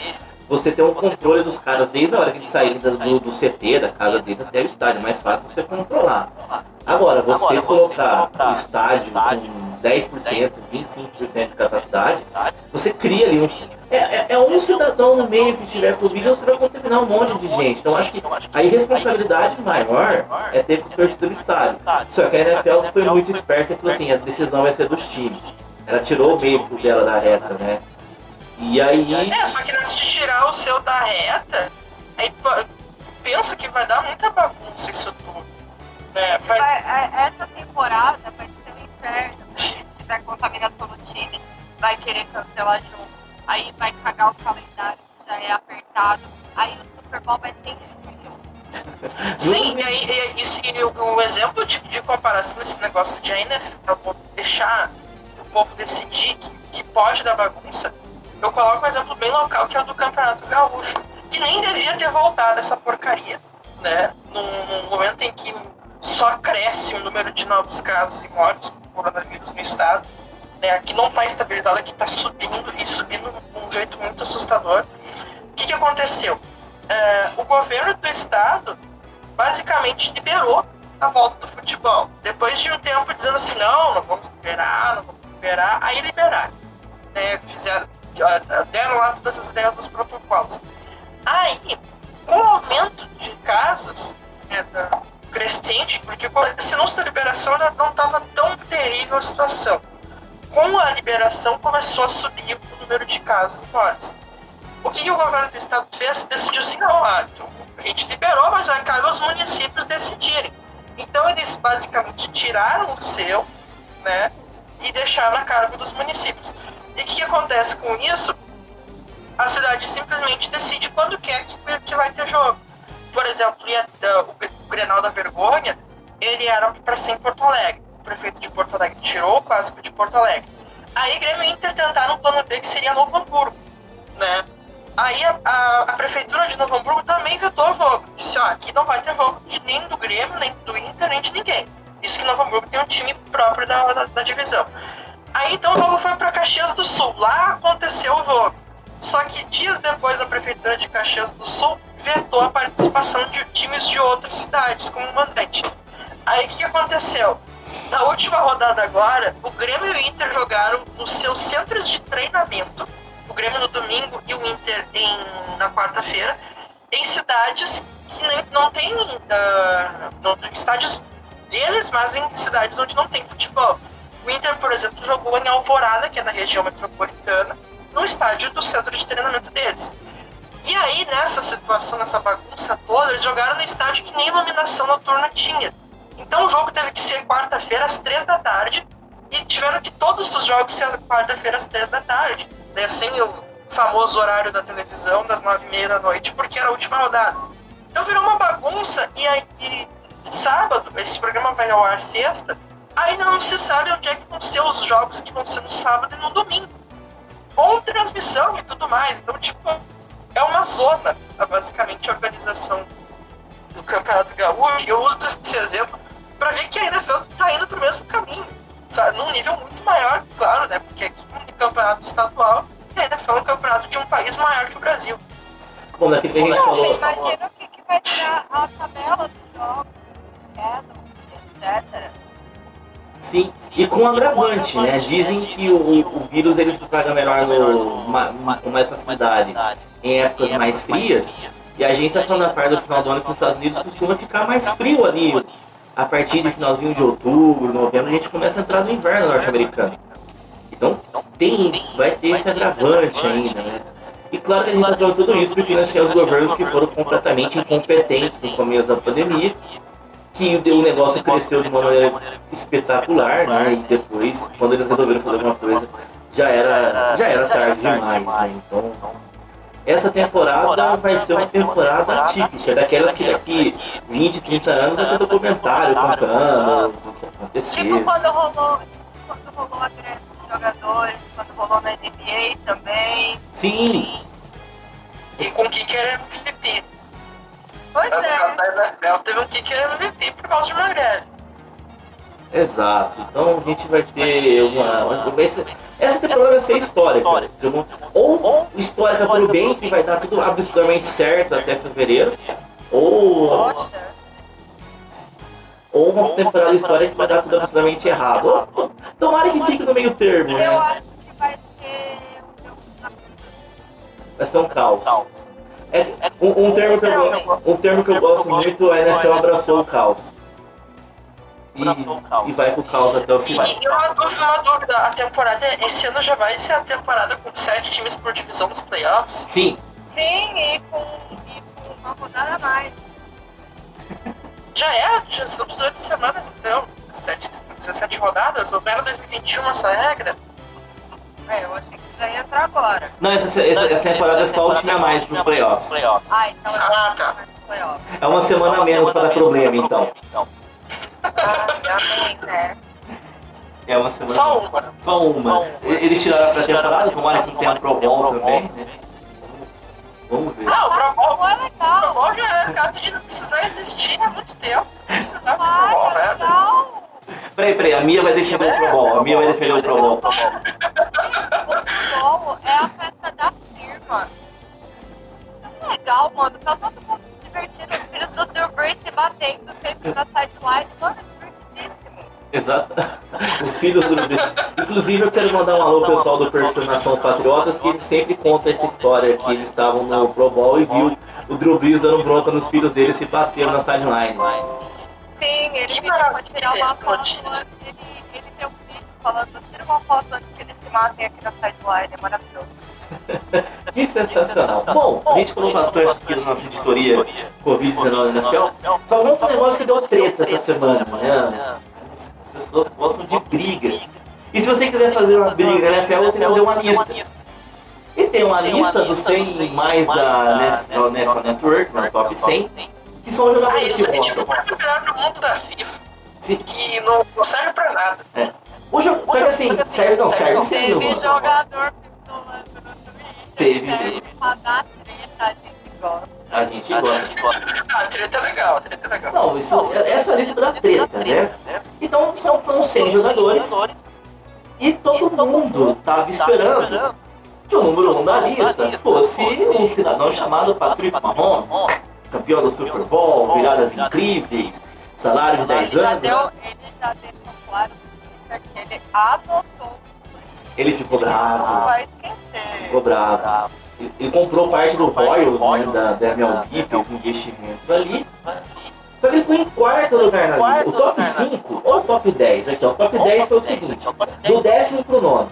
você tem um controle dos caras desde a hora que eles saírem do, do CT, da casa deles até o estádio. É mais fácil você controlar. Agora, você colocar o estádio com 10%, 25% de capacidade, você cria ali um. É, é, é, um cidadão no meio que tiver Covid, você vai contaminar um monte de gente. Então acho que a irresponsabilidade maior é ter que torcer do estádio. Só que a NFL foi muito esperta e falou assim, a decisão vai ser dos times. Ela tirou o meio dela da reta, né? E aí. É, só que nessa de tirar o seu da reta, aí pensa que vai dar muita bagunça isso tudo. É, vai... Vai, essa temporada vai ser um inferno, se tiver contaminação no time, vai querer cancelar jogo, aí vai cagar o calendário já é apertado, aí o Super Bowl vai ter (laughs) Sim, e aí e, e, e, o, exemplo de, de comparação nesse negócio de NFL deixar o povo decidir que, que pode dar bagunça, eu coloco um exemplo bem local, que é o do Campeonato Gaúcho, que nem devia ter voltado essa porcaria, né? Num, momento em que só cresce o número de novos casos e mortes por coronavírus no estado, né? Que não está estabilizado, que está subindo e subindo de um jeito muito assustador. O que, que aconteceu? É, o governo do estado basicamente liberou a volta do futebol. Depois de um tempo dizendo assim, não, não vamos liberar, não vamos liberar, aí liberaram. Né, fizeram, deram lá todas as ideias dos protocolos. Aí, com o aumento de casos né, da, crescente, porque se não fosse a liberação não estava tão terrível a situação. Com a liberação começou a subir o número de casos e mortes. O que, que, o governo do estado fez? Decidiu assim, não, ah, então, a gente liberou, mas vai cabe aos municípios decidirem. Então eles basicamente tiraram o seu, né, e deixaram a cargo dos municípios. E o que, que, acontece com isso? A cidade simplesmente decide quando quer que, que vai ter jogo. Por exemplo, o, Grenal da Vergonha, ele era para ser em Porto Alegre. Prefeito de Porto Alegre tirou o clássico de Porto Alegre. Aí Grêmio e Inter tentaram um plano B que seria Novo Hamburgo, né? Aí a, a, a, prefeitura de Novo Hamburgo também vetou o jogo. Disse, ó, aqui não vai ter jogo de nem do Grêmio, nem do Inter, nem de ninguém. Isso que Novo Hamburgo tem um time próprio da, da, da divisão. Aí então o jogo foi para Caxias do Sul. Lá aconteceu o jogo. Só que dias depois a prefeitura de Caxias do Sul vetou a participação de times de outras cidades como mandante. Aí o que, que aconteceu? Na última rodada agora, o Grêmio e o Inter jogaram nos seus centros de treinamento, o Grêmio no domingo e o Inter em, na quarta-feira, em cidades que nem, não tem uh, estádios deles, mas em cidades onde não tem futebol. O Inter, por exemplo, jogou em Alvorada, que é na região metropolitana, no estádio do centro de treinamento deles. E aí, nessa situação, nessa bagunça toda, eles jogaram no estádio que nem iluminação noturna tinha. Então o jogo teve que ser quarta-feira às três da tarde e tiveram que todos os jogos ser quarta-feira às três da tarde, né? Sem o famoso horário da televisão das nove e meia da noite, porque era a última rodada. Então virou uma bagunça e aí e sábado, esse programa vai ao ar sexta, ainda não se sabe onde é que vão ser os jogos que vão ser no sábado e no domingo. Com transmissão e tudo mais. Então, tipo, é uma zona, basicamente, a organização do Campeonato Gaúcho. Eu uso esse exemplo para ver que a NFL está indo para o mesmo caminho. Tá? Num nível muito maior, claro, né? Porque aqui é um campeonato estadual e a NFL é um campeonato de um país maior que o Brasil. Bom, daqui que a gente falou. Imagina o que, que vai tirar a tabela dos jogos, etc. Sim, e com agravante, né? Dizem que o, o vírus ele se propaga melhor no, uma, uma, cidade em épocas mais frias E a gente tá falando da parte do final do ano que nos Estados Unidos costuma ficar mais frio ali. A partir de finalzinho de outubro, novembro, a gente começa a entrar no inverno norte-americano. Então tem, vai ter esse agravante ainda, né? E claro que a gente está tudo isso porque nós temos governos que foram completamente incompetentes no começo da pandemia, que o negócio cresceu de uma maneira espetacular, né? E depois, quando eles resolveram fazer alguma coisa, já era, já era tarde demais, né? Então, essa temporada vai ser uma temporada atípica, daquelas que daqui 20, 30 anos vai ter documentário contando o que aconteceu. Tipo quando rolou, quando rolou a greve dos jogadores, quando rolou na NBA também. Sim, E com o kicker MVP. Pois No caso é. da NFL teve um kicker MVP por causa de uma greve. Exato. Então a gente vai ter uma. uma- ser- essa temporada vai ser histórica. Ou histórica pro bem, que vai dar tudo absolutamente certo até fevereiro, ou ou uma temporada histórica que vai dar tudo absolutamente errado. Ou, tomara que fique no meio termo, Eu né? acho que vai ser um Vai ser um caos. É, um, um termo que eu, um termo que eu gosto muito, a NFL abraçou o caos. E, e vai pro caos até o E, final. e uma dúvida, uma dúvida, a temporada, esse ano já vai ser a temporada com sete times por divisão nos playoffs? Sim, Sim, e com, e com uma rodada a mais. (laughs) Já é, já são 18 semanas então, 17, 17 rodadas, houveram 2021 essa regra? É, eu achei que já ia entrar agora. não, essa, essa, essa temporada é só o time a mais pros playoffs. Ah, então eu Ah, tá. É uma semana a menos para dar problema, então. Ah, amém, né? É uma semana. Só uma. Só uma. Eles tiraram a pré-temporada, tomara que tenha Pro Bowl também, né? Vamos ver. Ah, o Pro Bowl, é o Pro legal. Bowl já é caso de não precisar existir há muito tempo. Não precisava do Pro Bowl, é né? legal. Peraí, peraí, a Mia vai defender o Pro Bowl. A Mia vai defender o Pro Bowl. O futebol é a festa da firma. É legal, mano. Tá todo mundo se divertindo. Os filhos do Silver Brady se batendo sempre na sideline. Exato. Os filhos do. Inclusive, eu quero mandar um alô pro pessoal do perfil Nação Patriotas, que ele sempre conta essa história que eles estavam no Pro Bowl e viu o Drew Brees dando bronca nos filhos dele se bateram na sideline. Sim, ele tirar uma foto. Ele, ele deu um vídeo falando: tira uma foto antes que eles se matem aqui na sideline. É maravilhoso. (laughs) Que sensacional. Bom, a gente falou bastante aqui na nossa editoria Covid-19 na. Só vamos um negócio que deu treta essa semana, né? As pessoas gostam de briga. E se você quiser fazer uma briga na NFL, você tem que fazer uma lista. E tem uma lista dos 100 mais da NFL Network, na top 100, que são Ah, jogadores isso que é tipo o do mundo da FIFA, que não, não serve pra nada. O jogo, só que assim, serve não, serve sim, Teve jogador no Twitter. Teve. Serve pra dar treta, a gente gosta. A gente gosta. Ah, a treta é legal, a treta é legal. Não, isso, essa lista da treta, né? Então são, são 100 jogadores e todo mundo tava esperando que o número 1 um da lista fosse um cidadão chamado Patrick Mahomes, campeão do Super Bowl, viradas incríveis, salário de 10 Ele já anos. ele já deixou claro que ele adotou. Ele ficou Não bravo, vai esquecer. ficou bravo. Ele, ele comprou parte do Royals, né, da, da MLB, fez investimentos ali. Só que ele foi em quarto lugar na lista. O top 5 ou o top 10, aqui ó, o top 10 foi o seguinte, do décimo pro nono.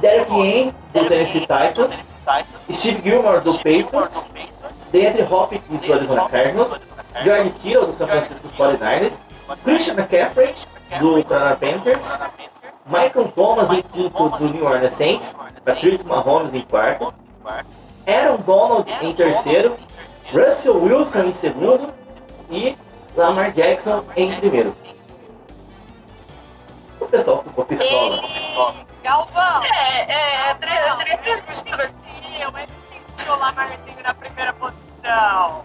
Derek Henry, do Tennessee Titans, Steve Gilmore, do Patriots, DeAndre Hopkins, do Arizona Cardinals, George Kittle, do San Francisco 49ers, Christian McCaffrey, do Carolina Panthers, Michael Thomas em quinto do New Orleans Saints, Patrick Mahomes em quarto, Aaron Donald em terceiro, Russell Wilson em segundo e Lamar Jackson em primeiro. O pessoal ficou pistola. Galvão. É, é, é, treta, Não, treta ele sentiu, o Lamarzinho na primeira posição.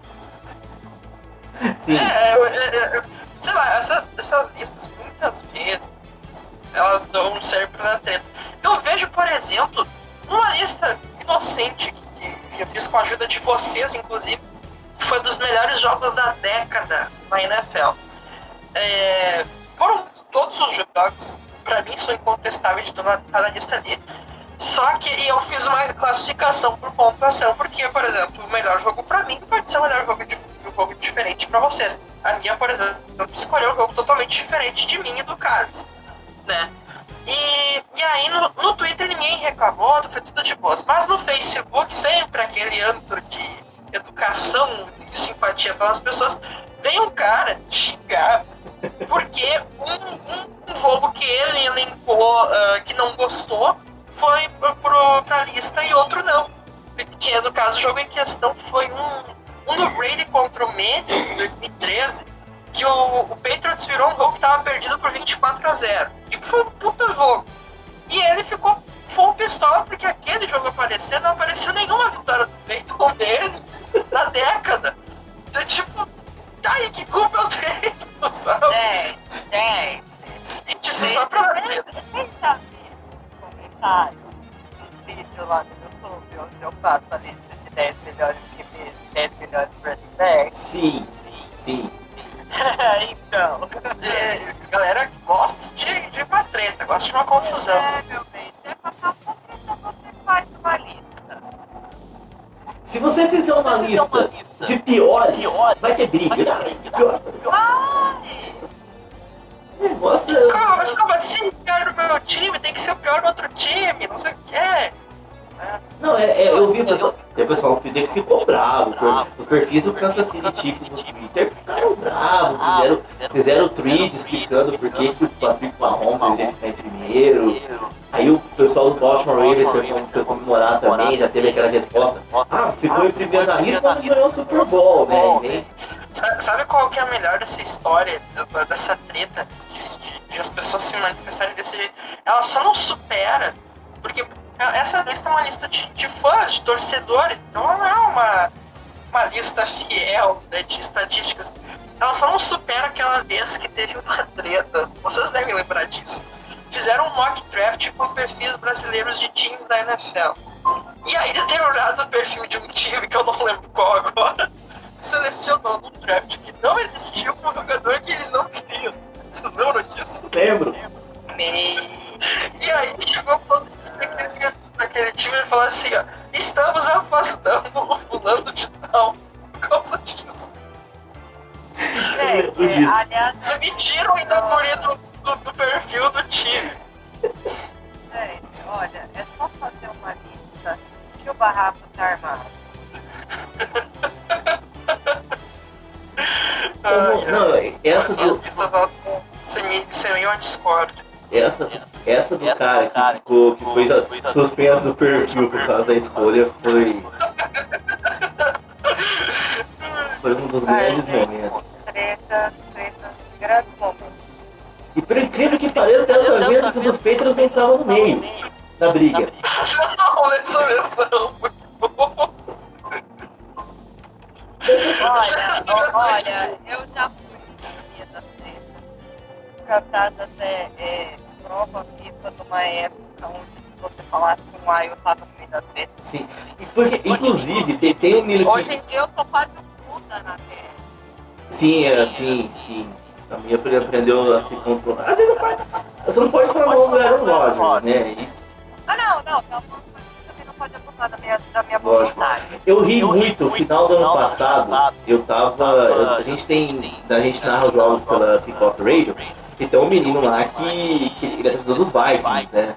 Sim, É, é, é, é, sei lá, essas, essas listas muitas vezes elas dão um serve pra treta. Eu vejo, por exemplo, uma lista inocente que eu fiz com a ajuda de vocês, inclusive, que foi dos melhores jogos da década na NFL. É, foram todos os jogos, pra mim, são incontestáveis de tá na lista ali. Só que eu fiz uma classificação por pontuação, porque, por exemplo, o melhor jogo pra mim pode ser o melhor jogo de um jogo diferente pra vocês. A minha, por exemplo, escolheu um jogo totalmente diferente de mim e do Carlos, né? E, e aí no, no Twitter ninguém reclamou, foi tudo de boas. Mas no Facebook, sempre aquele âmbito de educação e simpatia pelas pessoas, vem um cara xingar porque um, um, jogo que ele elencou uh, que não gostou foi pro, pra lista e outro não. Que no caso o jogo em questão foi um, um do Brady contra o Med em 2013, que o, o Patriots virou um jogo que tava perdido por 24 a 0. Tipo, foi um puta jogo. E ele ficou full pistola porque aquele jogo apareceu, não apareceu nenhuma vitória do Peyton dele na década. Então, tipo, tá aí, que culpa eu tenho, sabe? É, é. Gente, isso só pra ver. Vocês já viram os comentários dos vídeos lá no YouTube, onde eu faço a lista de 10 melhores QBs, 10 melhores running backs? Sim, sim. (laughs) então. É, a galera gosta de, de uma treta, gosta de uma confusão. É, meu bem, se é pra estar confusão, você faz uma lista. Se você fizer uma lista de piores, vai ter briga. (laughs) Pior. Ai! O negócio é- Como, mas como assim? O pior do meu time tem que ser o pior do outro time, não sei o que. É. Não, é, é, eu vi pessoal, tem o pessoal que ficou bravo. Os perfis do Kansas City Chiefs no Twitter ficaram bravos. Fizeram, fizeram tweet explicando por que, o Patrick Mahomes deveria ficar em primeiro. Aí o pessoal do Baltimore Ravens foi, comemorar também, já teve aquela resposta. Ah, ficou em primeiro na lista, mas não ganhou o Super Bowl, né? E nem- Sa- Sabe qual que é a melhor dessa história, dessa treta, de, de- de as pessoas se manifestarem desse jeito? Ela só não supera, porque essa lista é uma lista de, de fãs, de torcedores, então ela não é uma, uma lista fiel né, de estatísticas. Ela só não supera aquela vez que teve uma treta, vocês devem lembrar disso. Fizeram um mock draft com perfis brasileiros de times da NFL. E aí determinado o perfil de um time, que eu não lembro qual agora, (laughs) selecionou num draft que não existia um jogador que eles não queriam. Vocês lembram disso? Lembro. E aí chegou todo daquele, daquele time e falou assim, ó, estamos afastando o fulano de tal por causa disso. Gente, é, aliás, Demitiram o Indapuri do, do, do perfil do time. gente, olha, é só fazer uma lista que o barraco tá armado. (laughs) Não, não, essa do, Essas listas semi- semi Discord. Essa, essa do cara que ficou, que foi suspenso do perfil por causa da escolha foi. (laughs) Foi um dos grandes momentos. Treta, treta, grandes momentos. E por incrível que pareça, dessa vez os dos Patriots não estavam no meio da briga. (laughs) Não, nessa vez não. Muito bom. Olha, olha, eu já treta. Cantada até é, prova viva de uma época onde se você falasse um ai, eu tava no meio da treta. Sim. Porque, inclusive, tem, tem um menino Hoje em dia eu sou quase um puta na terra. Sim, é, sim, sim. A minha aprendeu a se controlar. Às vezes você não pode falar do Aaron Rodgers, né? E, Ah, não, não, você também não pode abusar da minha, da minha Lógico. vontade. Eu ri muito, no final do ano passado, eu tava. eu- a gente tem. A gente narra os jogos pela Kickoff Radio, e tem um menino lá que, que ele é torcedor dos Vikings, né?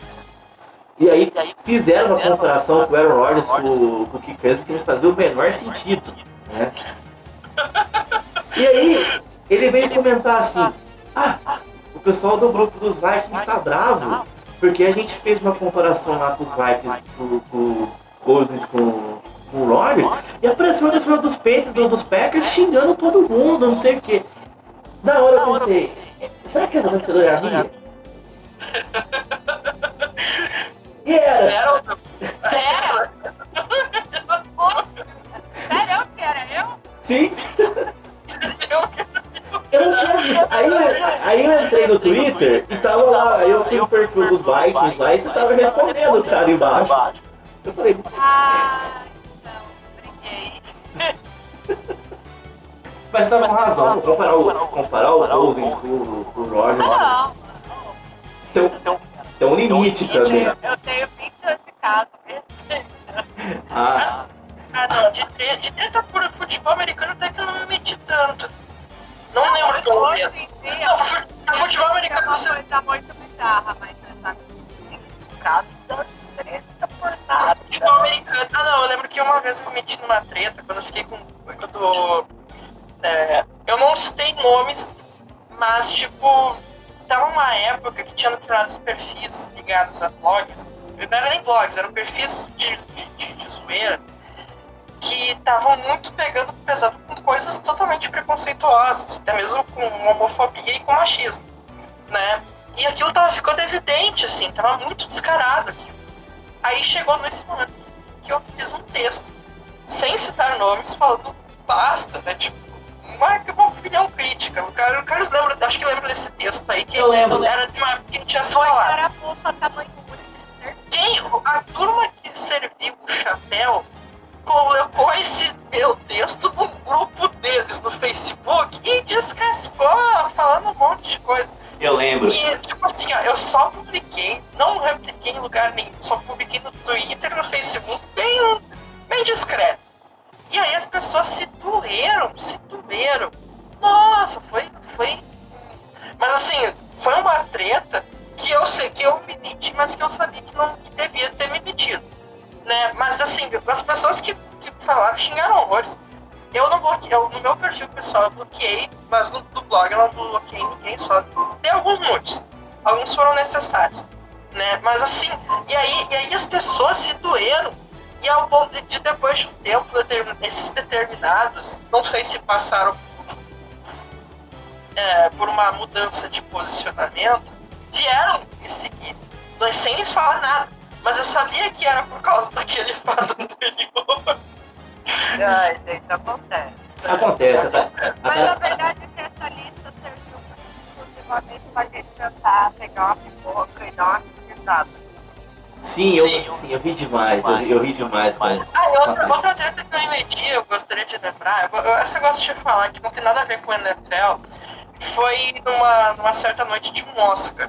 E aí fizeram uma comparação com o Aaron Rodgers com, o Kirk Cousins que não fazia o menor sentido, né? E aí ele veio comentar assim, ah, o pessoal do grupo dos Vikings tá bravo, porque a gente fez uma comparação lá com os Vikings, com, com Cousins com, com o Rodgers, e apareceu uma pessoa dos Patriots, do- dos Packers, xingando todo mundo, não sei o que. Na hora eu pensei, será que a vencedora é a minha? (laughs) Era, Era, Era? Sério que era eu? sim. eu Eu não tinha visto. Aí, eu- aí eu entrei no Twitter e tava lá, aí eu fui no perfil dos Vikings lá e você tava respondendo o cara embaixo. Eu falei, Ah, mas tava com razão, comparar o, comparar o Cousins com, o- Ah, não. tem, um- tem um limite também. Eu tenho 20 anos de Ah, Ah, não, de treta, de treta por futebol americano até que eu não me meti tanto. Não lembro pelo Hoje menos. em dia, Não, fu- futebol é americano você coisa muito bizarra, mas cada treta por nada. Futebol americano. Ah, não, eu lembro que uma vez eu me meti numa treta quando eu fiquei com. Quando. É, eu não citei nomes, mas, tipo, tava uma época que tinha determinados perfis ligados a blogs. Não era nem blogs, eram perfis de, de, de, de zoeira que estavam muito pegando pesado com coisas totalmente preconceituosas, até mesmo com homofobia e com machismo, né? E aquilo tava ficando evidente, assim, tava muito descarado aquilo. Aí chegou nesse momento que eu fiz um texto, sem citar nomes, falando basta, né? Tipo, uma, uma opinião crítica. O Carlos, o Carlos lembra, acho que lembra desse texto aí, que Eu lembro. era de uma que não tinha se falado. tamanho certeza. Quem, a turma que serviu o chapéu colocou esse meu texto num grupo deles no Facebook e descascou falando um monte de coisa. eu lembro. E, tipo assim, ó, eu só publiquei, não repliquei em lugar nenhum, só publiquei no Twitter e no Facebook, bem, bem discreto. E aí as pessoas se doeram, se doeram. Nossa, foi, foi. Mas assim, foi uma treta que eu sei que eu me meti, mas que eu sabia que não que devia ter me metido. Né? Mas assim, as pessoas que, que falaram xingaram horrores. Eu não bloqueei, eu, no meu perfil pessoal eu bloqueei, mas no do blog eu não bloqueei ninguém, só tem alguns muitos. Alguns foram necessários. Né? Mas assim, e aí, e aí as pessoas se doeram. E ao ponto de depois de um tempo, determin- esses determinados, não sei se passaram é, por uma mudança de posicionamento, vieram me seguir, não- sem eles falar nada. Mas eu sabia que era por causa daquele (laughs) fato anterior. Ai, gente, acontece. Acontece, tá? Mas na verdade que essa lista serviu exclusivamente pra gente tentar pegar uma pipoca e dar uma risada. Sim, eu, Sim. eu ri demais, eu, eu ri demais isso. Ah, e outra, outra treta que eu meti, eu gostaria de lembrar, eu, eu, essa eu gosto de falar, que não tem nada a ver com o NFL, foi numa, numa certa noite de um Oscar.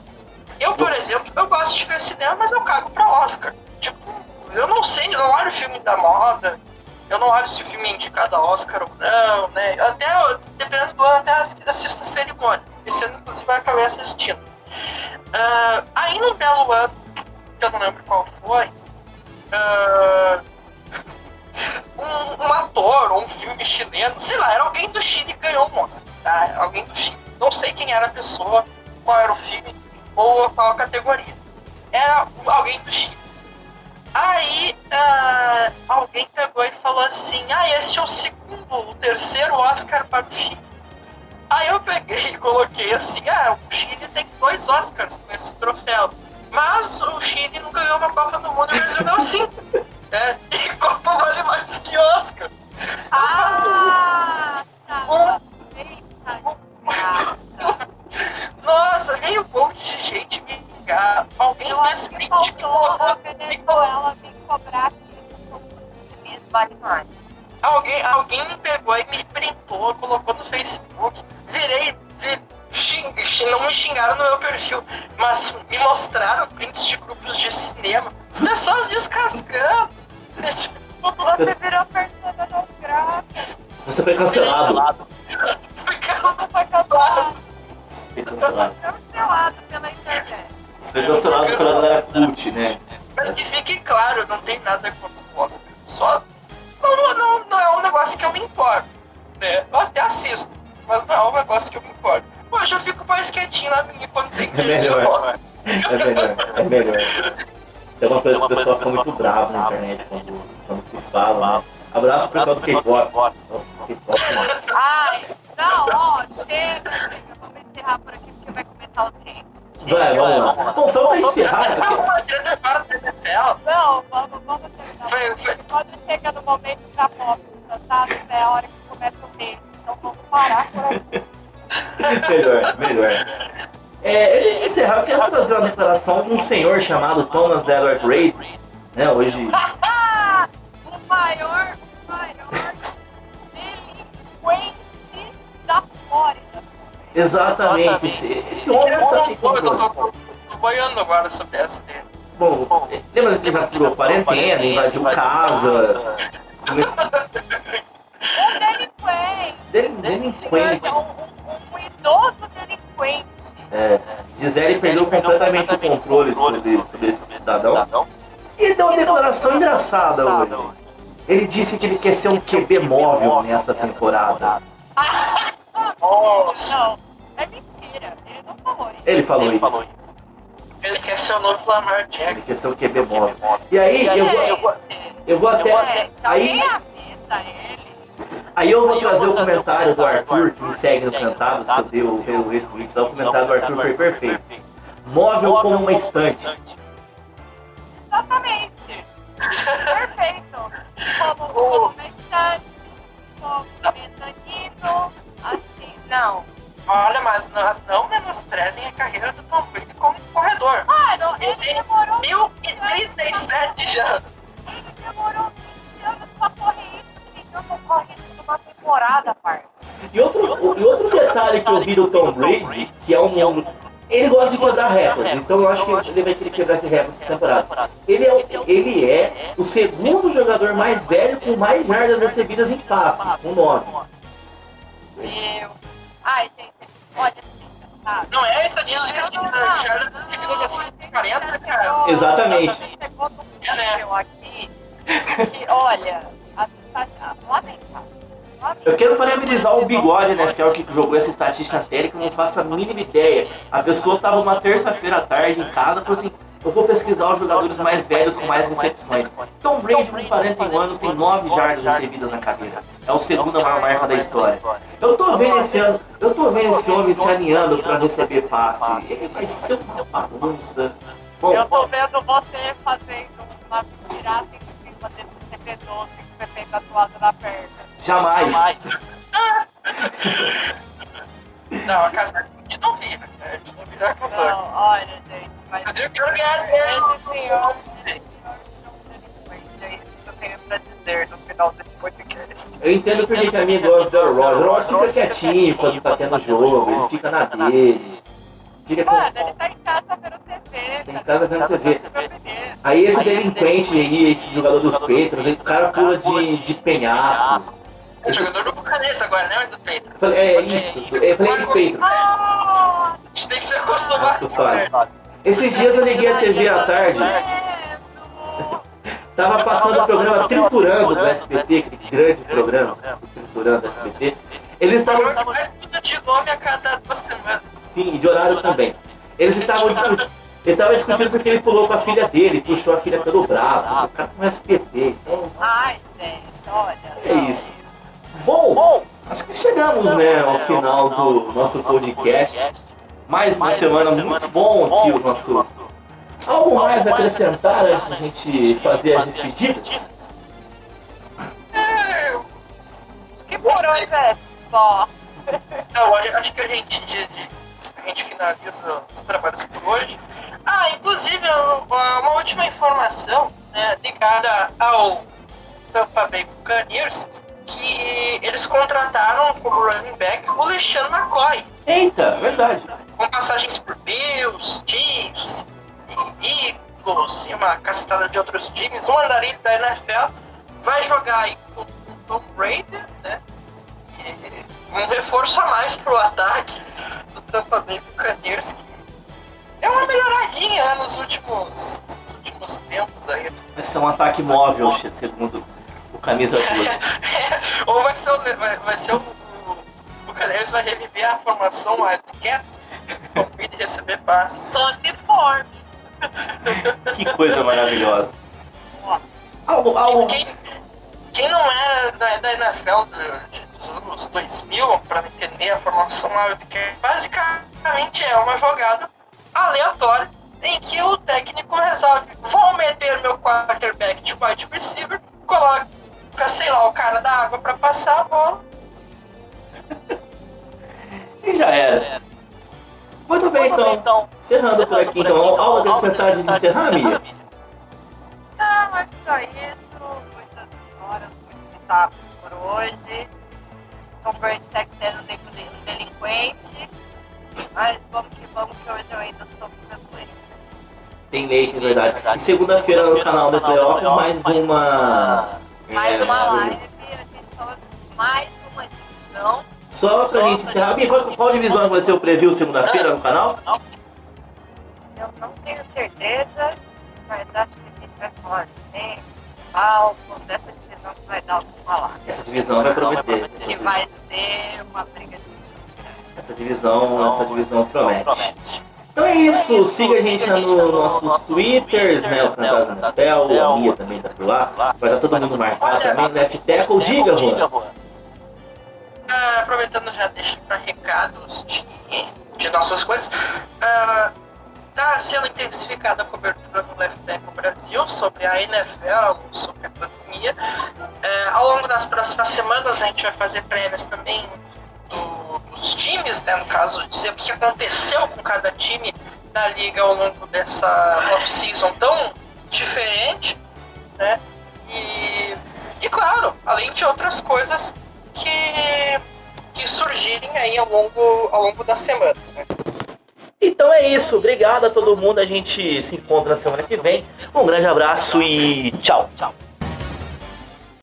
Eu, por exemplo, eu gosto de ver cinema, mas eu cago pra Oscar. Tipo, eu não sei, eu não olho o filme da moda, eu não olho se o filme é indicado a Oscar ou não, né? Eu até, dependendo do ano, até assisto a cerimônia. Esse ano, inclusive, eu acabei assistindo. Ah, aí, num belo ano, que eu não lembro qual foi, ah, um, um ator ou um filme chileno, sei lá, era alguém do Chile que ganhou um Oscar, tá? Alguém do Chile. Não sei quem era a pessoa, qual era o filme ou qual a categoria. Era alguém do Chile. Aí ah, alguém pegou e falou assim: Ah, esse é o segundo, o terceiro Oscar para o Chile. Aí eu peguei e coloquei assim: Ah, o Chile tem dois Oscars com esse troféu. Mas o Chile não ganhou uma Copa do Mundo e o Brasil ganhou cinco. É, e Copa vale mais que Oscar. Ah! Tá. Nossa, veio um monte de gente me ligar. Alguém Eu fez acho que print faltou a colocou- Venezuela vir cobrar que vale mais. Alguém, alguém me pegou e me printou, colocou no Facebook. Virei, xing- não me xingaram no meu perfil, mas me mostraram prints de grupos de cinema. As pessoas descascando. Tipo, Você virou persona não grata. Você foi cancelado. foi Você foi cancelado. cancelado. Foi cancelado. Cancelado pela internet. Foi cancelado pela galera cult, né? Mas que fique claro, não tem nada contra o Oscar. Só. Não, não, não, não é um negócio que eu me importo. Né? Eu até assisto, mas não é um negócio que eu me importo. Hoje eu fico mais quietinho na minha quando tem É melhor. É melhor, é melhor. Tem uma coisa que o pessoal fica muito bravo na internet quando, quando se fala. Né? Abraço pro pessoal do K-pop. Né? Ai, não, ó, chega, chega. Vamos encerrar por aqui porque vai começar o tempo. Vai, vamos lá. Bom, só pra encerrar. Não, vamos, vamos terminar. Quando chega no momento da mópica, sabe? É a hora que começa o mês. Então vamos parar por aqui. Melhor, melhor. É, antes de encerrar, eu quero trazer uma declaração de um senhor chamado Thomas Edward Reid, né, hoje... (laughs) O maior, o maior delinquente da Flórida. Exatamente, esse, esse homem está tô, eu tô, tô, tô boiando agora essa dele. Bom, lembra que ele já furou quarentena, invadiu casa. (laughs) Um delinquente. Del- Delinquente. Um, idoso delinquente. É, Gisele perdeu completamente o controle sobre, sobre esse cidadão. E deu uma declaração engraçada hoje. Ele disse que ele quer ser um QB móvel nessa temporada. Nossa, Não, é mentira. Ele não falou isso. Ele falou isso. ele quer ser o novo Lamar Ele Jackson. quer ser um QB móvel. E aí, eu vou, eu vou, eu vou até. É, se alguém Aí, avisa ele. Aí eu vou trazer o comentário do Arthur, que me segue no Cantado, que eu dei o o retweet. lá, O comentário do Arthur foi perfeito. Móvel como uma estante. Exatamente. Perfeito. Como (laughs) como mexante, como mezanino, assim, não. Olha, mas nós não menosprezem a carreira do Tom Brady como corredor. Mano, ele demorou, 1037 já. ele demorou 20 anos pra correr que não corre isso numa temporada, parça. E outro, e outro detalhe que eu vi do Tom Brady, que é um. Ele gosta de quebrar recordes, então eu acho que ele vai querer quebrar esse recorde essa temporada. Ele é, o- ele é o segundo jogador mais velho com mais jardas recebidas em passe, com 9. Meu. Ai, gente, olha assim? Não é a estatística de jardas recebidas acima de 40, cara. Exatamente. É, né? aqui, que, olha, Eu quero parabenizar o Bigode, né, Fel, que jogou essa estatística tela, que eu não faço a mínima ideia. A pessoa tava uma terça-feira à tarde em casa falou assim, eu vou pesquisar os jogadores mais velhos com mais recepções. Tom Brady, com 41 anos, tem 9 jardas recebidas na carreira. É o segundo maior marca da história. Eu tô vendo esse ano, eu tô vendo esse homem se alinhando pra receber passe. Ele vai ser uma bagunça. Bom, Eu tô vendo você fazendo uma pirata em cima desse CP12 você tem tatuado na perna. jamais. (laughs) Não, a casaca a gente não vira. né? A gente não vira a casaca. Não, olha, gente, mas Eu digo que eu ganhar esse senhor, esse senhor é delinquente. É isso que eu tenho pra dizer no final desse podcast. Eu entendo porque que a minha gosta do Rodgers. O Rodgers fica quietinho quando tá tendo jogo, ele fica na dele. Fica com... Mano, ele tá em casa vendo TV. Tá em casa vendo TV. Aí esse delinquente aí, esse jogador dos Patriots, aí o cara pula de, de penhasco. É o jogador do Bucaneiros agora, né? Mas do peito. É isso, eu falei dos Patriots. A gente tem que se acostumar com isso. né? Esses dias eu liguei a TV à tarde, tava passando o programa Triturando do SBT, aquele grande programa, Triturando do SBT. Eles estavam, mais tudo de nome a cada duas semanas. sim, de horário também. Eles estavam (laughs) discutindo, ele tava discutindo porque ele pulou com a filha dele, puxou a filha pelo braço, o cara com SBT. Então, Ai, gente, olha. É isso. Bom, acho que chegamos né, ao final do nosso podcast. Mais uma semana muito bom aqui o nosso. Algo mais a acrescentar antes da gente fazer as despedidas? Que por hoje é só. Não, acho que a gente, a gente finaliza os trabalhos por hoje. Ah, inclusive, eu- uma última informação né, ligada ao Tampa Bay Buccaneers, que eles contrataram como running back o Alexandre McCoy, Eita, verdade. com passagens por Bills, Chiefs, Eagles e uma cacetada de outros times. Um andarilho da NFL vai jogar aí com o Tom Brady, né? E um reforço a mais pro ataque do Tampa Bay Buccaneers, que é uma melhoradinha né, nos últimos, nos últimos tempos aí. Vai ser um ataque móvel, segundo o camisa (laughs) 12. Ou vai ser o, vai, vai ser o, o Buccaneers vai reviver a formação Wildcat, fim de receber passes. Só se for. (laughs) Que coisa maravilhosa. Ó, Algo, algo. Quem, quem não era da, da NFL do- de- dos anos 2000 para entender a formação Wildcat, basicamente é uma jogada aleatória em que o técnico resolve: vou meter meu quarterback de wide receiver, coloca, sei lá, o cara da água para passar a bola. (laughs) E já era. Muito bem, então. Encerrando por aqui, então. Algo a acrescentar de encerrar, Mia? Não, acho que só isso. Muitas histórias, muito pitacos por hoje. Del- um delinquente. Mas vamos que vamos, que hoje eu ainda sou tranquilo. Tem Ultimate, na verdade. E segunda-feira no canal do Playoffs, mais uma. Mais é, uma live, a gente fala mais uma divisão. Só pra gente encerrar, qual, qual divisão vai ser o preview segunda-feira no canal? Eu não tenho certeza, mas acho que a gente vai falar de Falcon, dessa vai dar o que falar. Essa divisão vai prometer. Que vai ser uma briga de Essa divisão, essa divisão promete. Então é isso, siga a gente nos nossos twitters, né? O Fantasma da Tel, a Mia também tá por lá. Vai estar todo mundo marcado também no Left Tackle. Diga, Juan. Ah, aproveitando já deixo para recados de, de nossas coisas. Ah, Está sendo intensificada a cobertura no Left Tackle Brasil sobre a NFL, sobre a pandemia. É, ao longo das próximas semanas a gente vai fazer prévias também do- dos times, né, no caso, dizer o que aconteceu com cada time da liga ao longo dessa off-season tão diferente, né? E, e claro, além de outras coisas que, que surgirem aí ao longo, ao longo das semanas, né? Então é isso, obrigado a todo mundo. A gente se encontra na semana que vem. Um grande abraço e tchau. Tchau.